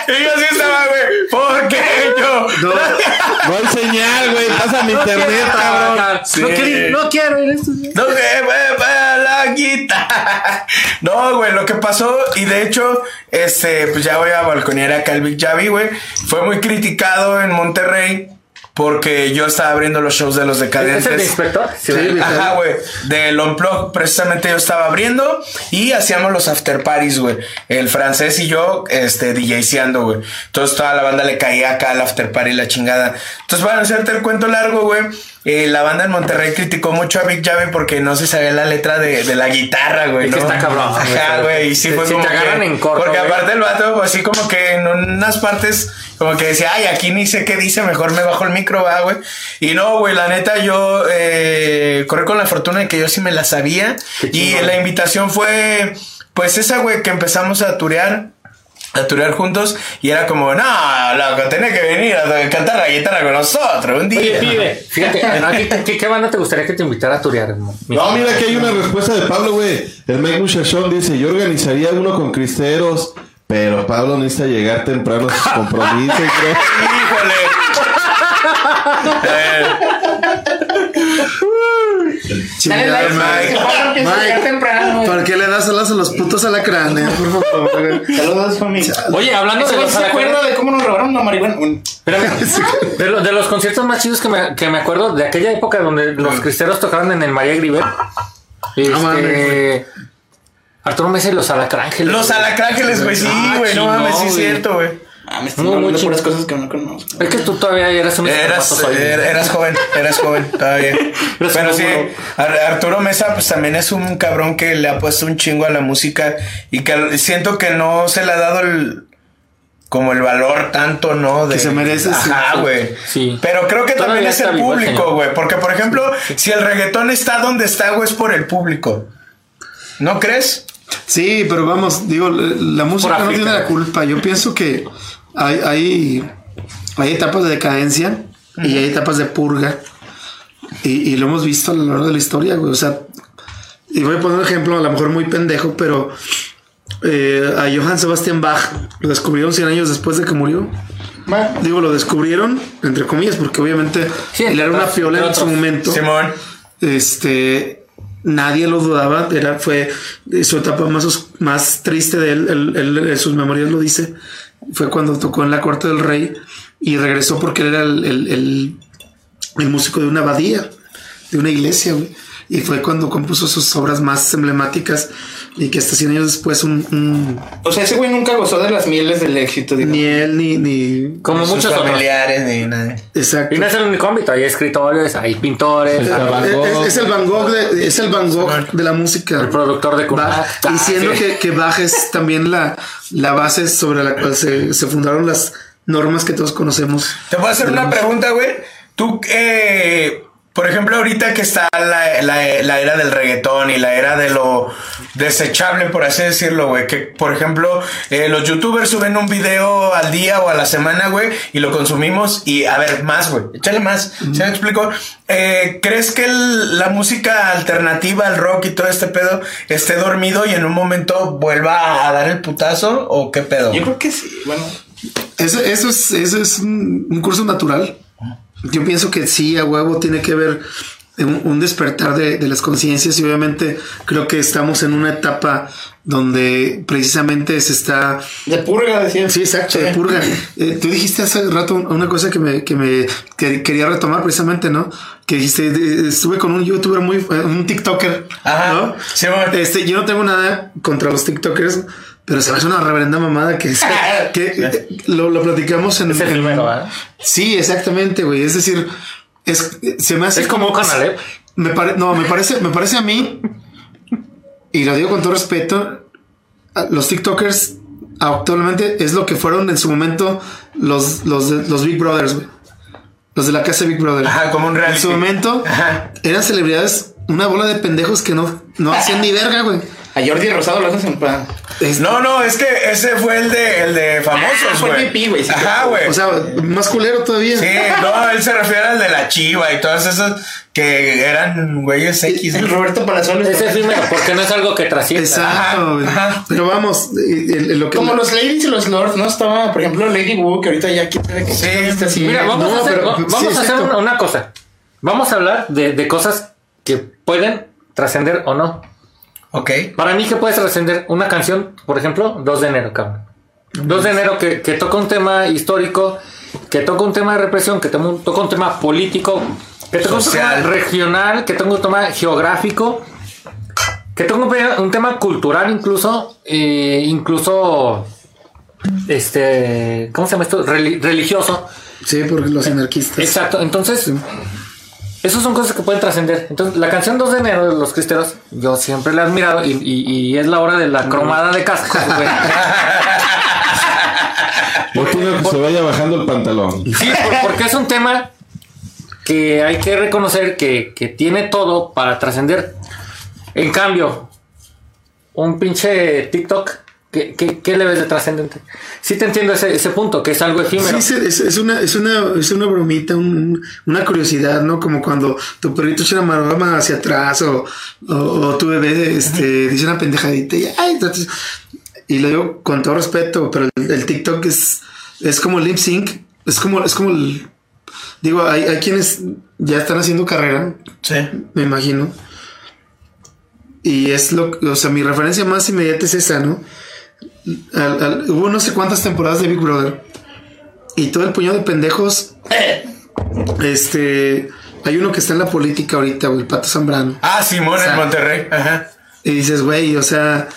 Y yo sí estaba, güey, ¿por qué? No, No hay señal, güey. Pasa mi internet, cabrón. Sí. No, quiero, no quiero ir a esto. No se mueva la guitarra. No, güey, lo que pasó, y de hecho, este, pues ya voy a balconear acá el Big Javi, güey. Fue muy criticado en Monterrey porque yo estaba abriendo los shows de los ¿Es el de decadentes. inspector? Sí, Ajá, güey. Del Unplug, precisamente yo estaba abriendo y hacíamos los after parties, güey. El francés y yo, este, DJseando, güey. Entonces toda la banda le caía acá al after party la chingada. Entonces, para hacerte el cuento largo, güey. Eh, la banda en Monterrey criticó mucho a Big Javi porque no se sabía la letra de, de la guitarra, güey. Es que está cabrón, Ajá, güey. güey. Y sí Si- fue si como te agarran que- en corto, Porque güey. aparte el vato, pues, así como que en unas partes, como que decía, ay, aquí ni sé qué dice, mejor me bajo el micro, va, güey. Y no, güey, la neta, yo eh, corrí con la fortuna de que yo sí me la sabía. Y la invitación fue, pues, esa, güey, que empezamos a turear. A turear juntos y era como, no, loco, tenés que venir a cantar la guitarra con nosotros un día. Oye, pibe, fíjate, ¿a ti ¿qué, qué banda te gustaría que te invitara a turear? No, mira que hay una respuesta de Pablo, güey. El Mike Muchachón dice, yo organizaría uno con cristeros, pero Pablo necesita llegar temprano a sus compromisos, bro. Híjole. Dale like, Mike. Mike, temprano. ¿Por qué le das alas a los putos alacranes? Por favor. Saludos, familia. Oye, hablando ¿Ese de los se acuerda alacranes, de cómo nos robaron la marihuana? De, lo- de los conciertos más chidos que me, que me acuerdo de aquella época donde los cristeros tocaban en el María Griver. Este, Arturo Mesa y los Alacrángeles. Los alacrángeles, güey, sí, Ah, güey, no mames, sí es cierto, güey. Ah, me están hablando chido. puras cosas que no conozco. Es que tú todavía eras un Eras, er- eras joven, eras joven, todavía. Pero sí, Arturo Mesa, pues también es un cabrón que le ha puesto un chingo a la música y que siento que no se le ha dado el. Como el valor tanto, ¿no? De, Que se merece. Ajá, güey. Sí. Pero creo que Todavía también es el público, güey. Porque, por ejemplo, si el reggaetón está donde está, güey, es por el público. ¿No crees? Sí, pero vamos, digo, la música Por no África. tiene la culpa. Yo pienso que hay, hay, hay etapas de decadencia y hay etapas de purga. Y, y lo hemos visto a lo largo de la historia, güey. O sea, y voy a poner un ejemplo, a lo mejor muy pendejo, pero eh, a Johann Sebastian Bach lo descubrieron 100 años después de que murió. Bueno, Digo, lo descubrieron, entre comillas, porque obviamente Sí, él era una piola en su momento. Simón. Este, nadie lo dudaba, era, fue su etapa más, más triste de él, él- él sus memorias lo dice, fue cuando tocó en la corte del rey y regresó porque él era el, el- músico de una abadía, de una iglesia. Y fue cuando compuso sus obras más emblemáticas y que hasta 100 años después un, un- o sea, ese güey nunca gozó de las mieles del éxito. digo. ni él ni, ni Como Sus muchos otros. familiares ni nada. exacto. Y no es el único ámbito, hay escritores, hay pintores, Van Es, Gogh. es- es el Van Gogh de, es el Van Gogh de la música. el productor de Bach, diciendo Ah, sí. que, que Bach es también la, la base sobre la cual se, se fundaron las normas que todos conocemos. Te puedo hacer de la una música. pregunta, güey. Tú, eh, por ejemplo, ahorita que está la, la- la era del reggaetón y la era de lo desechable, por así decirlo, güey. Que, por ejemplo, eh, los youtubers suben un video al día o a la semana, güey, y lo consumimos y, a ver, más, güey. Échale más. ¿Se me explico? Eh, ¿Crees que el- la música alternativa, el rock y todo este pedo esté dormido y en un momento vuelva a dar el putazo? ¿O qué pedo? Yo creo que sí. Bueno, Eso, eso es, eso es un, un curso natural. Yo pienso que sí, a huevo tiene que haber un, un despertar de, de las conciencias y obviamente creo que estamos en una etapa donde precisamente se está de purga, decía. Sí, exacto, de purga. Eh, tú dijiste hace rato una cosa que me, que me que quería retomar precisamente, ¿no? Que dijiste, de- estuve con un youtuber muy, eh, un TikToker, Ajá. ¿no? Sí, bueno. Este, yo no tengo nada contra los TikTokers, pero se me hace una reverenda mamada que, es- que eh, lo, lo platicamos en, Es el en- primero, ¿verdad? Sí, exactamente, güey. Es decir, es, se me hace Es como un Conalep. Me pare- no, me parece, me parece a mí, y lo digo con todo respeto, los TikTokers actualmente es lo que fueron en su momento los, los, los Big Brothers, güey. Los de la casa Big Brother. Ajá, como un En reality. su momento Ajá. eran celebridades, una bola de pendejos que no, no hacían ni verga, güey. A Jordi Rosado lo hacen para. Es- No, no, es que ese fue el de, el de Ah, famosos, fue güey. el pipí, güey, sí, Ajá, güey. O sea, más culero todavía. Sí, no, él se refiere al de la chiva y todas esas que eran güeyes X. El güey. Roberto Palazuelos. Es efímero porque no es algo que trascienda. Exacto. güey. ajá. Pero vamos, eh, el- el- lo que Como los ladies y los lords, ¿no? Estaba, por ejemplo, Lady Wu, que ahorita ya quiere que Sí. está así. Mira, vamos No, a hacer, pero- sí, vamos a hacer una, una cosa. Vamos a hablar de, de cosas que pueden trascender o no. Ok. Para mí, que puede trascender? Una canción, por ejemplo, 2 de enero, cabrón. 2 de enero que, que toca un tema histórico, que toca un tema de represión, que toca un, toca un tema político, que toca un tema regional, que toca un tema geográfico, que toca un, tema cultural incluso, eh, incluso, este, ¿cómo se llama esto? Reli- religioso. Sí, porque los anarquistas. Exacto, entonces, esas son cosas que pueden trascender. Entonces, la canción 2 de enero de los cristeros, yo siempre la he admirado y, y- y es la hora de la cromada de cascos, güey. Se vaya bajando el pantalón. Sí, por- porque es un tema que hay que reconocer que, que tiene todo para trascender. En cambio, un pinche TikTok, ¿qué, qué, qué le ves de trascendente? Sí te entiendo ese, ese punto, que es algo efímero. Sí, es, es una, es, una, es una bromita, un- una curiosidad, ¿no? Como cuando tu perrito echa una maroma hacia atrás o, o, o tu bebé este, dice una pendejadita y, ay, entonces- y lo digo con todo respeto, pero el, el TikTok es, es como el lip sync, es como, es como el... Digo, hay, hay quienes ya están haciendo carrera, Sí. me imagino. Y es lo o sea, mi referencia más inmediata es esa, ¿no? Al- al- hubo no sé cuántas temporadas de Big Brother. Y todo el puñado de pendejos. Este. Hay uno que está en la política ahorita, el Pato Zambrano. Ah, Simón en Monterrey. Ajá. Y dices, güey, o sea,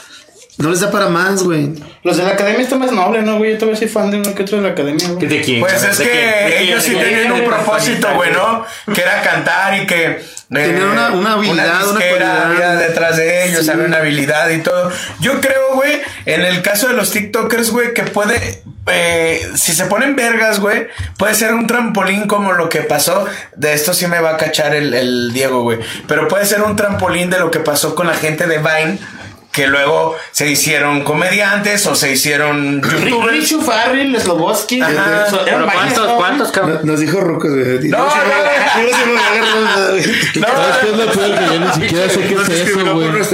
no les da para más, güey. Los de la academia están más nobles, ¿no, güey? Yo todavía soy fan de uno que otro de la academia, güey. ¿De quién? Pues es ¿De que ellos sí tenían un propósito, güey, ¿no? Que era cantar y que... eh, Tenían una- una habilidad, una disquera había detrás de ellos, Sí. había una habilidad y todo. Yo creo, güey, en el caso de los TikTokers, güey, que puede... eh, si se ponen vergas, güey, puede ser un trampolín como lo que pasó. De esto sí me va a cachar el, el Diego, güey. Pero puede ser un trampolín de lo que pasó con la gente de Vine. Que luego se hicieron comediantes o se hicieron youtubers. Richu Farrell, Sloboski. Ajá. so- eran ¿Pero varios, ¿Cuántos, cabrón? No- Nos dijo Ruco, güey. No, no, No, ¿Sabes qué es lo peor? Que yo ni siquiera sé qué es eso, güey. es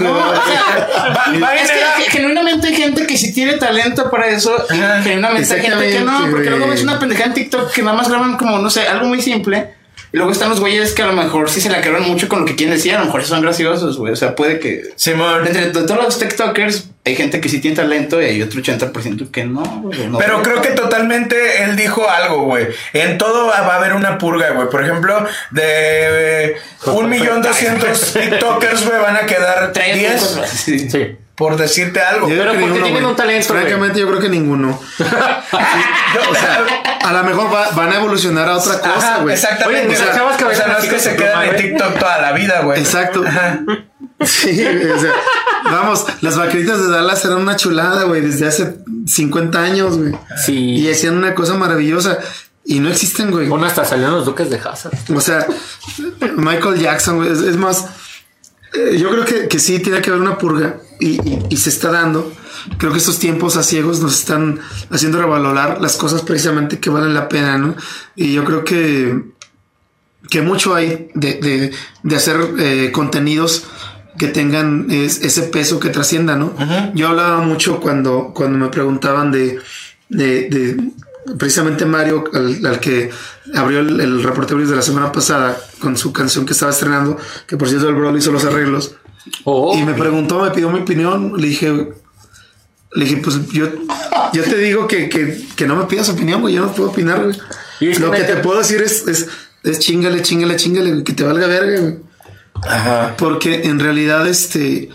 que genuinamente hay gente que sí tiene talento para eso y genuinamente hay gente que no, porque luego ves una pendejada en TikTok que nada más graban como, no sé, algo muy simple. Y luego están los güeyes que a lo mejor sí se la crearon mucho con lo que quieren decir, a lo mejor son graciosos, güey. O sea, puede que... Simón. Entre de todos los TikTokers hay gente que sí tiene talento y hay otro 80% que no, güey. no. Pero creo que totalmente él dijo algo, güey. En todo va a haber una purga, güey. Por ejemplo, de eh, un millón doscientos TikTokers, güey, van a quedar Tres, 10 cosas así. Sí. Por decirte algo. Yo Pero que porque ninguno, tienen un talento, güey. Francamente, yo creo que ninguno. Yo- o sea, A lo mejor va- van a evolucionar a otra cosa, güey. exactamente. Oye, o sea, las chavas que o sea, bailan no es así que se quedan en. TikTok toda la vida, güey. Exacto. Ajá. Sí, o sea, vamos, las vaqueritas de Dallas eran una chulada, güey, desde hace 50 años, güey. Sí. Y hacían una cosa maravillosa. Y no existen, güey. Uno hasta salió en los duques de Hazard. O sea, Michael Jackson, güey, es, es más, yo creo que, que sí tiene que haber una purga y, y- y se está dando. Creo que estos tiempos a ciegos nos están haciendo revalorar las cosas precisamente que valen la pena, ¿no? Y yo creo que, que mucho hay de, de- de hacer eh, contenidos que tengan es- ese peso que trascienda, ¿no? Yo hablaba mucho cuando, cuando me preguntaban de, de precisamente Mario, al, al que abrió el, el reportero de la semana pasada con su canción que estaba estrenando, que por cierto el bro hizo los arreglos, Oh, y me preguntó, me pidió mi opinión, le dije, le dije, pues yo, yo te digo que, que, que no me pidas opinión, güey, yo no puedo opinar, güey. Lo que te puedo decir es, es, es chingale, chingale, chingale, que te valga verga, güey. Ajá. Porque en realidad, este,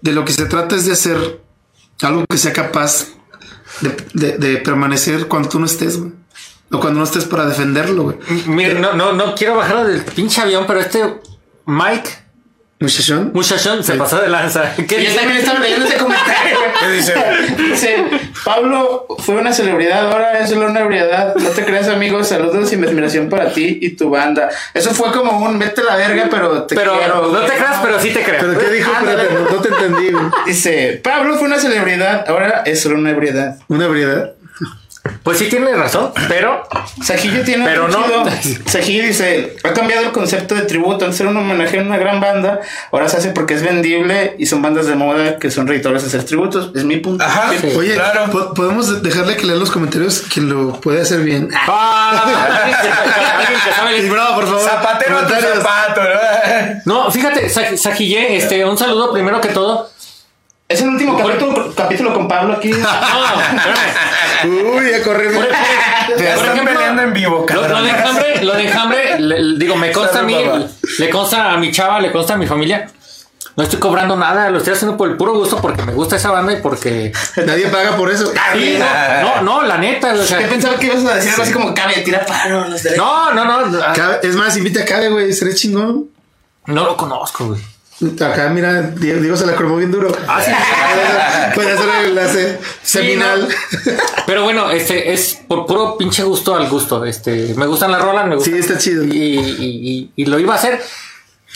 de lo que se trata es de hacer algo que sea capaz de, de- de permanecer cuando tú no estés, güey. O cuando no estés para defenderlo, güey. Mira, no, no, no quiero bajar del pinche avión, pero este Mike Muchachón. Muchachón se pasó de lanza. ¿Qué Y yo también estaba leyendo ese comentario. ¿Qué dice? Dice, Pablo fue una celebridad, ahora es solo una ebriedad. No te creas, amigo. Saludos y admiración para ti y tu banda. Eso fue como un vete la verga, pero te Pero quiero. no te creas, pero sí te creo. ¿Pero qué dijo? Espérate, no, no te entendí. Dice, Pablo fue una celebridad, ahora es solo una ebriedad. Una ebriedad. Pues sí tiene razón, pero Sajillo tiene Pero un no. chido. Sajillo dice, ha cambiado el concepto de tributo. Antes era un homenaje a una gran banda, ahora se hace porque es vendible y son bandas de moda que son reditores de hacer tributos. Es mi punto. Ajá. Sí. Oye, Claro. ¿po- ¿podemos dejarle que lea los comentarios quien lo puede hacer bien? Ah, Y bravo, por favor. Zapatero a tu zapato, ¿no? No, fíjate, Sa- Sajillé, este, un saludo primero que todo. Es el último capítulo, capítulo con Pablo aquí. No. Uy, ya corrimos. Ya Por están ejemplo, peleando en vivo, Lo, lo de enjambre, lo de enjambre, le- le- digo, me consta a mí, le consta a mi chava, le consta a mi familia. No estoy cobrando nada, lo estoy haciendo por el puro gusto porque me gusta esa banda y porque. Nadie paga por eso. Sí, no, no, no, la neta, o sea. Yo pensaba que ibas a decir algo así como cabe, tira paro los derechos. No, no, no. ah, Cabe- Es más, invita a Cabe, güey. Seré chingón. No lo conozco, güey. Acá, mira, Diego, Diego se la cromó bien duro. Ah, sí. Puede hacer el enlace seminal. Pero bueno, este es por puro pinche gusto al gusto. Este, me gustan las rolas, me gustan. Sí, está chido. Y, y- y- y lo iba a hacer.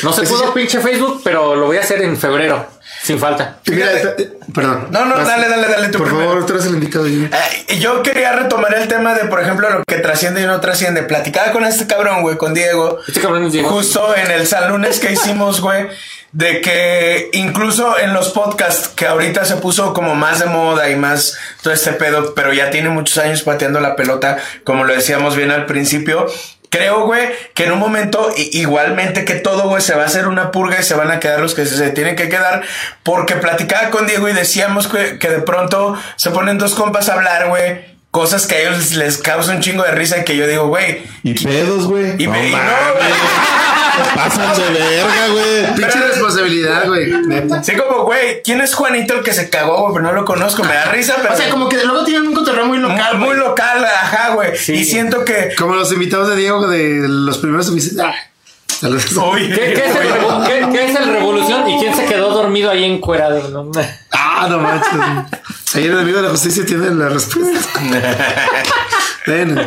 No se Ese pudo pinche Facebook, pero lo voy a hacer en febrero, sin falta. Mira, eh, perdón. No, no, Vas. dale, dale, dale tú Por primero. favor, tú eres el invitado. Jimmy. Eh, yo quería retomar el tema de, por ejemplo, lo que trasciende y no trasciende. Platicaba con este cabrón, güey, con Diego. Este cabrón es Diego. Justo en el San Lunes que hicimos, güey. De que incluso en los podcasts que ahorita se puso como más de moda y más todo este pedo, pero ya tiene muchos años pateando la pelota, como lo decíamos bien al principio. Creo, güey, que en un momento, igualmente que todo, güey, se va a hacer una purga y se van a quedar los que se, tienen que quedar. Porque platicaba con Diego y decíamos que de pronto se ponen dos compas a hablar, güey. Cosas que a ellos les causa un chingo de risa y que yo digo, güey. Y pedos, güey. Y, me, y no, mames, güey. Pasan de verga, güey. Pinche responsabilidad, güey. Neta. Sí, como, güey, ¿quién es Juanito el que se cagó, güey? Pero no lo conozco, me da risa, pero. O sea, como que luego tienen un cotorreo muy local. muy, local, ajá, güey. Sí. Y siento que. Como los invitados de Diego de los primeros. Ah, saludos. ¿Qué, qué es el, revo- qué- qué es el Revolución y quién se quedó dormido ahí encuerado? ¿no? Ah, no manches. Ayer el amigo de la justicia tiene la respuesta. Bueno,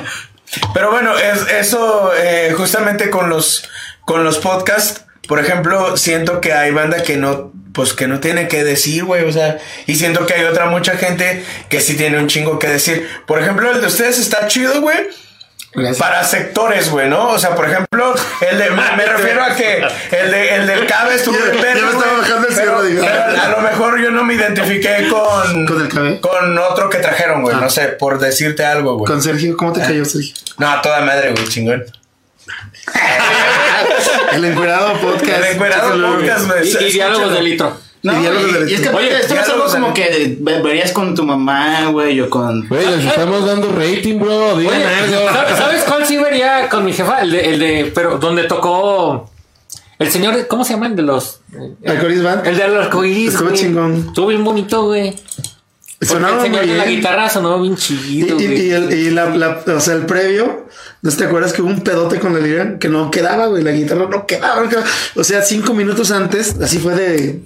Pero bueno, es, eso eh, justamente con los con los podcasts, por ejemplo, siento que hay banda que no pues que no tiene que decir, güey, o sea, y siento que hay otra mucha gente que sí tiene un chingo que decir. Por ejemplo, el de ustedes está chido, güey. Gracias. Para sectores, güey, ¿no? O sea, por ejemplo, el de, me, me refiero a que el, de, el del cabe estuvo en me verga, estaba bajando el pero- pero A lo mejor yo no me identifiqué con... ¿Con el cabe? Con otro que trajeron, güey, Ah. no sé, por decirte algo, güey. Con Sergio, ¿cómo te cayó, Sergio? No, a toda madre, güey, chingón. El encuerado podcast. El encuerado podcast, güey. Y, y diálogos de litro. No, Y diálogos y, de y es que. Oye, esto es algo como que ve- verías con tu mamá, güey, o con. Güey, les estamos dando rating, bro. Digan Oye, algo. ¿sabes- ¿sabes cuál sí vería con mi jefa? El de, el de pero donde tocó el señor, ¿cómo se llama? El de los... Alcoholis Band. El de los arcoíris. Estuvo güey. chingón. Estuvo bien bonito, güey. Sonaron el señor de la guitarra sonó bien chido, y- el, y la, la- o sea, el previo, ¿no te acuerdas que hubo un pedote con la lira que no quedaba, güey? La guitarra no quedaba, no quedaba. O sea, cinco minutos antes, así fue de,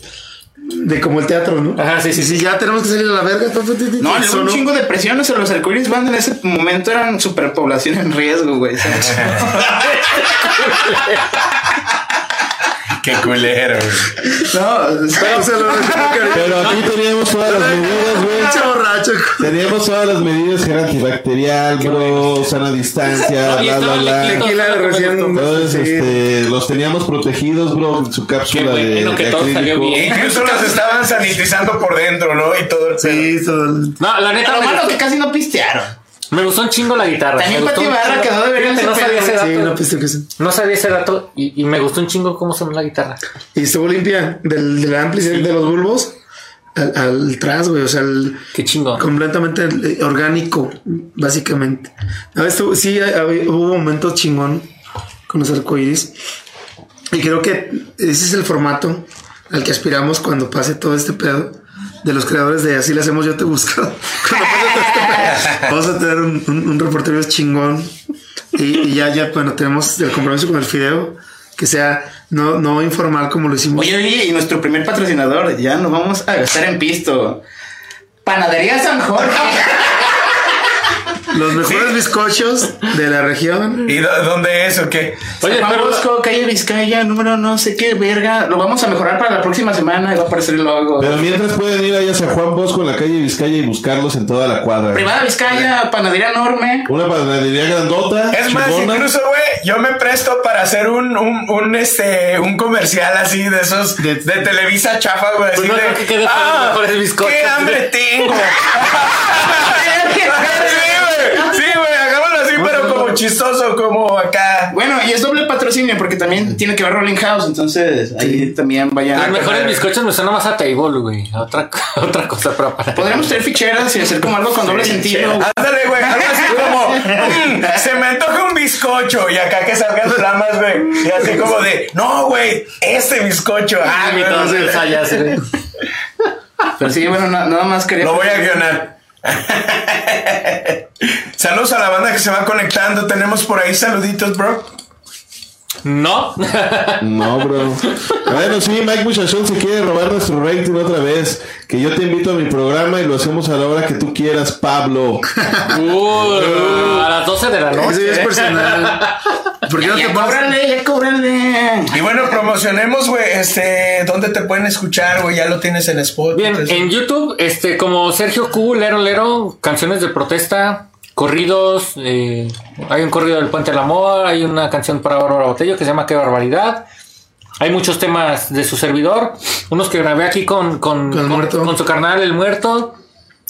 de como el teatro, ¿no? Ajá, sí, sí, si ya tenemos que salir a la verga, No, le dio un sonó. chingo de presión. O sea, los Arcoiris Band en ese momento eran superpoblación en riesgo, güey. Qué culero, güey. no, O sea, lo Pero aquí teníamos todas las medidas, güey. Borracho. Teníamos todas las medidas que era antibacterial, bro, sana distancia, bla, bla, bla. Tequila recién-. Entonces, este, los teníamos protegidos, bro, en su cápsula Qué de, bueno que de todo salió acrílico. bien. Incluso los estaban sanitizando por dentro, ¿no? Y todo el pedo. Sí, todo. No, la neta lo me malo que casi no pistearon. Me gustó un chingo la guitarra. También Pati un Barra quedó de ver no sabía ese Sí, dato. no piste que sí. No sabía ese dato y, y me gustó un chingo cómo sonó la guitarra. Y estuvo limpia del, del ampli de los bulbos al, al tras, güey. O sea, el, Qué chingo. completamente eh, orgánico, básicamente. A ver, estuvo- sí, hubo momentos chingón con los arcoíris. Y creo que ese es el formato al que aspiramos cuando pase todo este pedo de los creadores de Así lo hacemos, yo te busco. Cuando pase todo este pedo, vamos a tener un, un, reportero chingón. Y, y ya, ya, bueno, tenemos el compromiso con el Fideo, que sea no, no informal como lo hicimos. Oye, oye, y nuestro primer patrocinador, ya nos vamos a gastar en pisto. Panadería San Jorge. Los mejores bizcochos de la región. ¿Y dó- dónde es o qué? Oye, San pero- Bosco, calle Vizcaya, número no sé qué, verga. Lo vamos a mejorar para la próxima semana y va a aparecer el logo. Pero mientras pueden ir allá a San Juan Bosco en la calle Vizcaya y buscarlos en toda la cuadra. Privada Vizcaya, panadería enorme. Una panadería grandota. Es más, incluso, güey, yo me presto para hacer un, un, un, este, un comercial así de esos de, De- Televisa chafa, güey. Pues no de, que bizcochos". ¡Qué hambre tengo! sí, güey. Sí, güey, hagámoslo así, pero como chistoso, como acá. Bueno, y es doble patrocinio porque también tiene que ver Rolling House, entonces ahí también vayan. Los mejores bizcochos me suena más a table, güey. A otra, otra cosa, pero para. Podríamos tener ficheras y hacer como algo con doble sentido. Ándale, güey, algo así como, "Mm, se me antoja un bizcocho y acá que salgan flamas, güey. Y así como de, no, güey, este bizcocho. Ah, güey, Invitados no sé. en fallas, güey. Pero sí, bueno, na- nada más quería. Lo voy a guionar. Saludos a la banda que se va conectando. Tenemos por ahí saluditos, bro. No. No, bro. Bueno, sí, Mike Muchachón se quiere robar nuestro rating otra vez. Que yo te invito a mi programa y lo hacemos a la hora que tú quieras, Pablo. Uh, a las 12 de la Eso noche. ya es personal. ¿Por qué no te cóbrale, ya cóbrale. Y bueno, promocionemos, güey, este, ¿dónde te pueden escuchar, güey? Ya lo tienes en Spotify. Bien, en YouTube, este, como Sergio Q, Lero Lero, canciones de protesta, corridos, eh, hay un corrido del Puente del Amor, hay una canción para Bárbara Botello que se llama Qué Barbaridad. Hay muchos temas de su servidor, unos que grabé aquí con, con, Con su carnal El Muerto.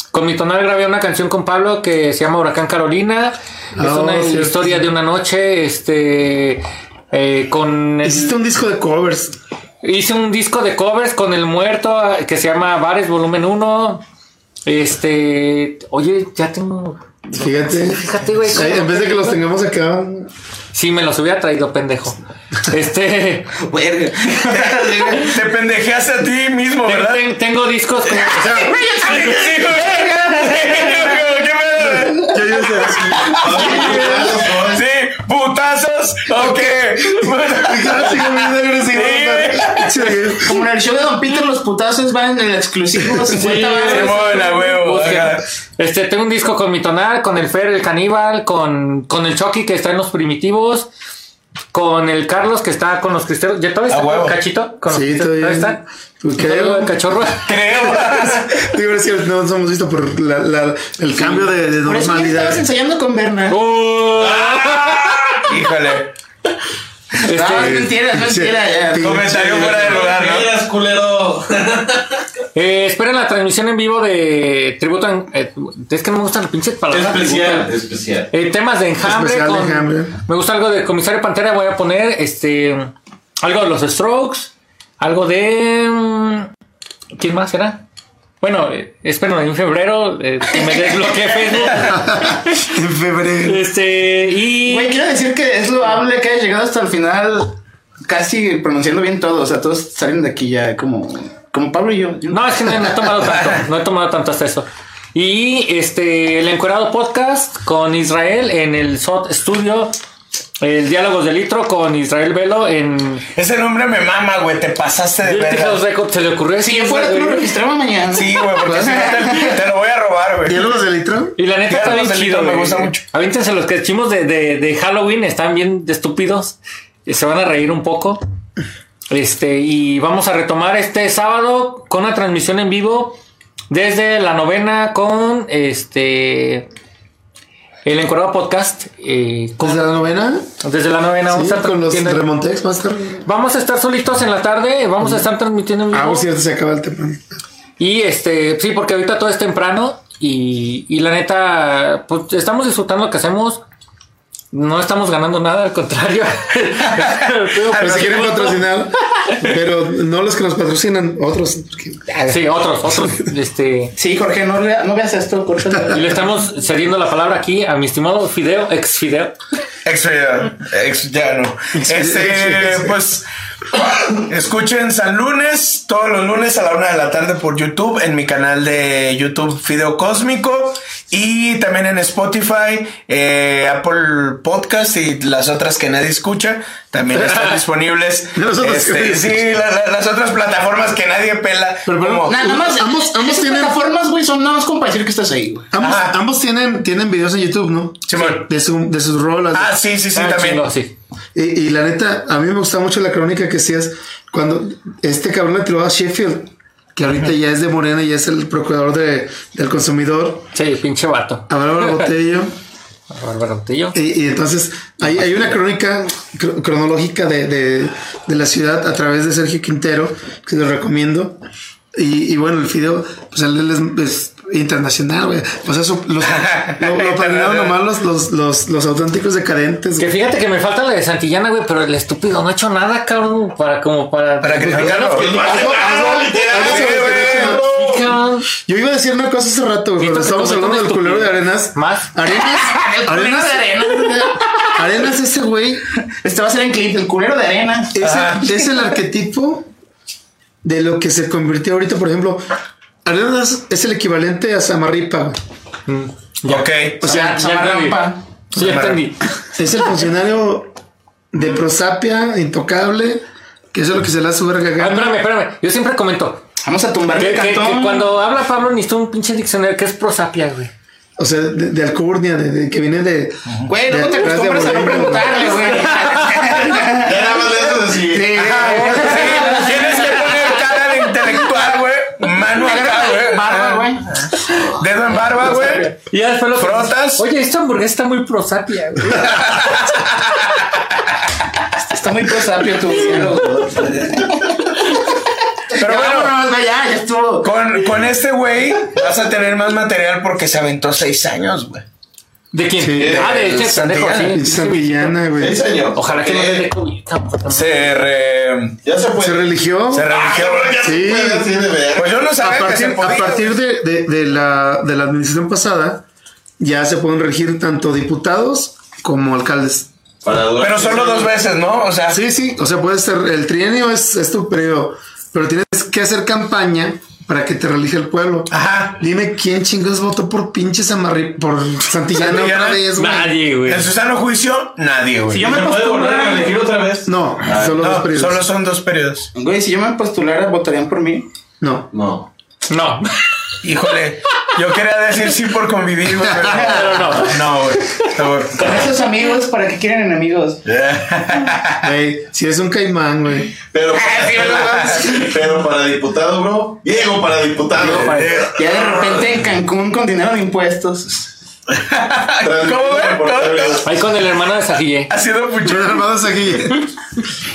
Con mi tonal grabé una canción con Pablo que se llama Huracán Carolina. es Ah, una cierto. historia de una noche, este, eh, con... el- Hiciste un disco de covers. Hice un disco de covers con el muerto eh, que se llama Bares Volumen 1. Este, oye, ya tengo. Fíjate. Fíjate, güey, En vez de que los tengamos acá. Sí, me los hubiera traído, pendejo. Este, Verga. Te pendejeaste a ti mismo, ¿verdad? ten- tengo discos como. o Sí, putazos. Sí, Como en el show de Don Peter, los putazos van en el exclusivo 50 Se baros. mueven a huevo. busquen. ajá. Este, tengo un disco con mi tonal, con el Fer, el caníbal, con, con el Chucky que está en los primitivos, con el Carlos que está con los cristeros. ¿Ya todavía está huevo. cachito? ¿Con los Sí, todavía. está? Pues ¿Todavía creo. el cachorro? Creo. Digo, es que no nos hemos visto por la- la- el cambio de, de Por eso ya normalidad. estabas ensayando con Berna. Uh, Híjole. Este, No, es mentira, es mentira. ya. Sí. Comentario fuera de lugar, ¿no? Miras, culero. Eh, esperen la transmisión en vivo de tributo en, eh, es que no me gustan las pinches palabras Especial, tributo. especial. Eh, temas de enjambre, Especial de con- enjambre. me gusta algo de comisario Pantera voy a poner este algo de los Strokes algo de mm, quién más será bueno eh, espero en febrero eh, que me desbloquee Facebook En febrero. este y Güey, quiero decir que es loable que hayas llegado hasta el final casi pronunciando bien todo. O sea, todos salen de aquí ya como, como Pablo y yo. Yo- No, es que no, no he tomado tanto. No he tomado tanto hasta eso. Y este, el Encuerado Podcast con Israel en el SOT Studio. El Diálogos de Litro con Israel Velo en Ese nombre me mama, güey. Te pasaste de House verga. Records. Se le ocurrió Si yo fuera, tú lo registraba mañana. Sí, güey, porque si no te, te lo voy a robar, güey. ¿Diálogos de litro? Y la neta está bien chido. Litro me gusta mucho. Aviéntense los que hicimos de, de, de Halloween. Están bien estúpidos. Y Se van a reír un poco. Este, y vamos a retomar este sábado con una transmisión en vivo desde la novena con este el Encuadrado Podcast. eh, con- ¿Desde la novena? desde la novena vamos Sí, a estar con los Remontex estar. Vamos a estar solitos en la tarde. Vamos a estar transmitiendo en vivo. Ah, cierto, se acaba el tema. Y este, sí, porque ahorita todo es temprano y, y la neta, pues estamos disfrutando lo que hacemos. No estamos ganando nada, al contrario. Pero si quieren patrocinar, pero no los que nos patrocinan, otros. Sí, otros, otros. Este, Sí, Jorge, no, no veas esto, Jorge. y le estamos cediendo la palabra aquí a mi estimado Fideo, ex Fideo. Ex ya, ex ya no. Este, pues, escuchen San Lunes, todos los lunes a la una de la tarde por YouTube, en mi canal de YouTube Fideo Cósmico. Y también en Spotify, eh, Apple Podcast y las otras que nadie escucha, también están disponibles. Este, sí, la- la- las otras plataformas que nadie pela. Pero, pero, como- Nada, nada más. Ambos- ambos tienen- plataformas, güey, son nada más como para decir que estás ahí, güey. Ambos, ambos tienen, tienen videos en YouTube, ¿no? Simón. De, su, de sus rolas. Ah, sí, sí, sí, Ah, también. chingo, sí. Y, y la neta, a mí me gustaba mucho la crónica que hacías cuando este cabrón le tiró a Sheffield, que ahorita ya es de Morena y es el procurador de, del consumidor, Sí, pinche vato. a Bárbara Botello. Bárbara Botello. Y, y entonces hay, hay una crónica cro- cronológica de, de- de la ciudad a través de Sergio Quintero, que lo recomiendo. Y, y bueno, el video, pues él, él es, es internacional, güey. O sea, su- los, lo, lo padrinaron nomás los, los, los, los auténticos decadentes. Que fíjate que me falta la de Santillana, güey, pero el estúpido no ha hecho nada, cabrón, para como para... Para criticarlo. Yo iba a decir una cosa hace rato, güey, estábamos convirtió hablando del culero de. Arenas. Más. Arenas. El culero Arenas. Arenas, ese güey, Este va a ser en clip, el culero de arena. es, Ajá. el- es el arquetipo de lo que se convirtió ahorita, por ejemplo. Arenas es el equivalente a Samarripa, güey. Ok. O sea. Sí, ya entendí. es el funcionario de prosapia, intocable, que eso es lo que se le hace verga Ah, espérame, espérame. Yo siempre comento Vamos a tumbar que, el que- cantón. que cuando habla Pablo necesito un pinche diccionario que es prosapia, güey. O sea, de, de alcurnia, de, de- que viene de. Güey, luego te acostumbras a no Abolengo. preguntarle, güey. Ya nada más le haces así. Sí, Sí, Tienes que poner cara de intelectual, güey. Mano acá, güey. Barba, güey. Dedo en barba, güey. Y ya después lo Frotas. Oye, esta hamburguesa está muy prosapia, güey. Está muy prosapio tu cielo. Pero Ya bueno, vámonos, ya, ya estuvo. con, con este güey vas a tener más material porque se aventó seis años, güey. ¿De quién? Sí. ah, de este Santillana. sí. Güey. Años. Ojalá que no le dé COVID. Se re... Ya se fue. Se religió. Se Ah, religió. ya Sí. Pues yo no a sabía que se a partir de, de- de la, de la administración pasada, ya se pueden regir tanto diputados como alcaldes. Pero solo dos veces, ¿no? O sea, Sí, sí, o sea, puede ser, el trienio es, es tu periodo, pero tienes que hacer campaña para que te relija el pueblo. Ajá. Dime quién chingados votó por pinches Amarri, por Santillana Santillana. otra vez, güey. Nadie, güey. en su sano juicio, nadie, güey. Si yo me ¿Se puede volver a postulara, elegir otra vez? No, solo dos periodos. solo son dos periodos. güey, si yo me postulara, votarían por mí. No. No. No. Híjole, yo quería decir sí por convivir, güey. Pero no. No, güey. No, Con esos amigos, ¿para qué quieren enemigos? güey. Güey, si es un caimán, güey. Pero, ¿verdad? pero para diputado, bro. Diego para diputado. Ya de repente en Cancún con dinero de impuestos. ¿Cómo. Ahí con el hermano de Sajille. Ha sido mucho. Bien armados aquí.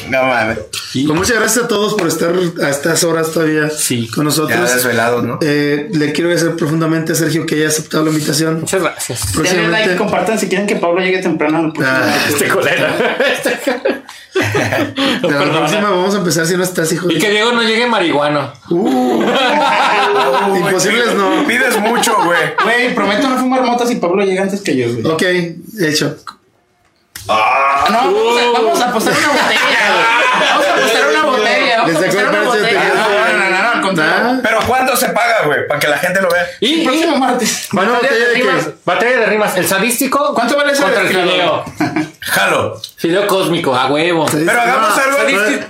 No mames. Pues muchas gracias a toros por estar a estas horas todavía Sí. con nosotros. Ya desvelados, ¿no? Eh, le quiero agradecer profundamente a Sergio que haya aceptado la invitación. Muchas gracias. Denle like, Próximamente. compartan si quieren que Pablo llegue temprano. Ah, Este colero. de la próxima vamos a empezar si no estás, hijo. Y que Diego no llegue marihuano. Uh, imposibles no. Pides mucho, güey. Güey, prometo no fumar motas y Pablo llega antes que yo, güey. Ok, hecho. Ah, No, vamos a, vamos a apostar una botella, güey. Vamos a apostar una botella. Vamos a apostar una botella. No, no, no, no, al contrario. Ah, Pero ¿cuándo se paga, güey? Para que la gente lo vea. Y, El próximo martes. Bueno, batalla, de de rimas, qué? batalla de rimas. El sadístico. ¿Cuánto vale ese Contra el fideo. Jalo. Fideo cósmico, a huevo. Pero hagamos algo.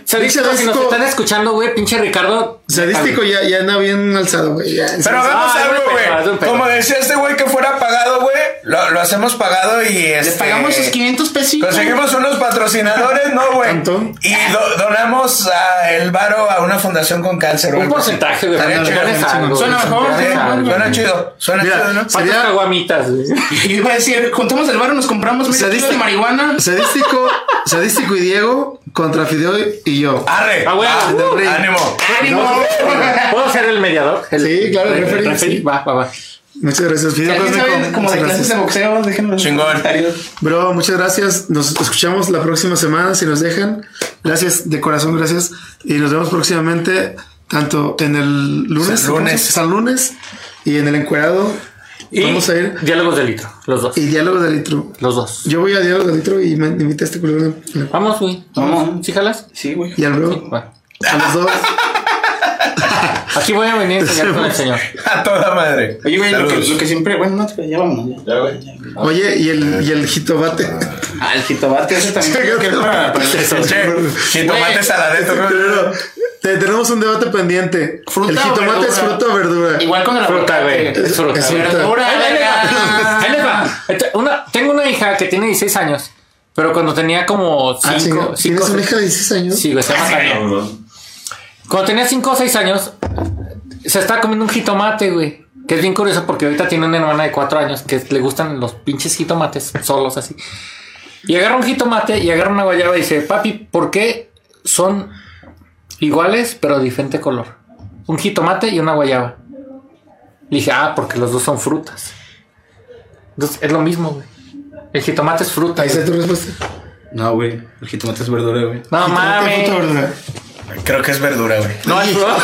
sadístico- si nos están escuchando, güey, pinche Ricardo. Sadístico ya, ya anda bien alzado, güey. Pero hagamos Ah, algo, güey. Como decía este güey que fuera pagado, güey. Lo, lo hacemos pagado y Le este, pagamos sus 500 pesitos. Conseguimos unos patrocinadores, ¿no, güey? ¿Cuánto? Y do- donamos a el varo a una fundación con cáncer, güey. Un porcentaje, algo, Suena mejor. Suena chido. Suena Mira, chido, ¿no? ¿Cuántas Sería- caguamitas, güey? Y iba a decir, juntamos el bar, nos compramos medio de marihuana. Sadístico, Sadístico y Diego contra Fideo y yo. Arre. Ah, güey. Va, en el ring. ánimo. ¡Ánimo! ¿Puedo ser el mediador? El- Sí, claro, el referee, sí. Va, va, va. Muchas gracias, Si Fideo sabe como de clases de boxeo, déjenlo en los Chingón. comentarios. Bro, muchas gracias. Nos escuchamos la próxima semana si nos dejan. Gracias de corazón, gracias. Y nos vemos próximamente tanto en el lunes, San lunes. San lunes y en el encuerado. Y Vamos a ir. Diálogos de litro, los dos. Y diálogo de litro. Los dos. Yo voy a diálogo de litro y me invité a este culero. Vamos, güey. Vamos. ¿Sí jalas? Sí, güey. Y al bro. Va. A los dos. Aquí voy a venir a enseñar con el señor. A toda madre. Oye, güey, lo que, lo que siempre. Bueno, no, ya vámonos. Ya. Ya, güey. Oye, y el, y el jitomate. Ah, el jitomate, ese también creo que es para. jitomate Güey. saladito. ¿no? Tenemos un debate pendiente. Fruta ¿El o jitomate es fruta o verdura? Igual con el Fruta, güey. Es fruta. Es fruta. Verdura, Ahí les va, verga. ahí les va. Una, tengo una hija que tiene 16 años, pero cuando tenía como Ah, 5, chinga, ¿Tienes una hija de 16 años? Sí, güey, se llama. Cabrón. Cuando tenía 5 o 6 años, se estaba comiendo un jitomate, güey. Que es bien curioso porque ahorita tiene una hermana de 4 años que le gustan los pinches jitomates solos así. Y agarra un jitomate y agarra una guayaba y dice, papi, ¿por qué son iguales pero de diferente color? Un jitomate y una guayaba. Le dije, ah, porque los dos son frutas. Entonces es lo mismo, güey. El jitomate es fruta. Ahí está tu respuesta. No, güey. El jitomate es verdura, güey. No mames. Creo que es verdura, güey. No es fruta.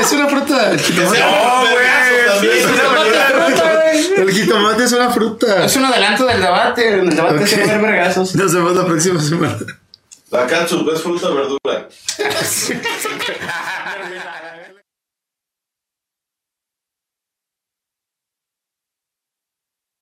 Es una fruta. El jitomate, No, güey. Es una fruta, güey. el jitomate es una fruta. Es un adelanto del debate. En el debate se va a ver vergazos. Nos vemos la próxima semana. La catsup es fruta o verdura. Verdura.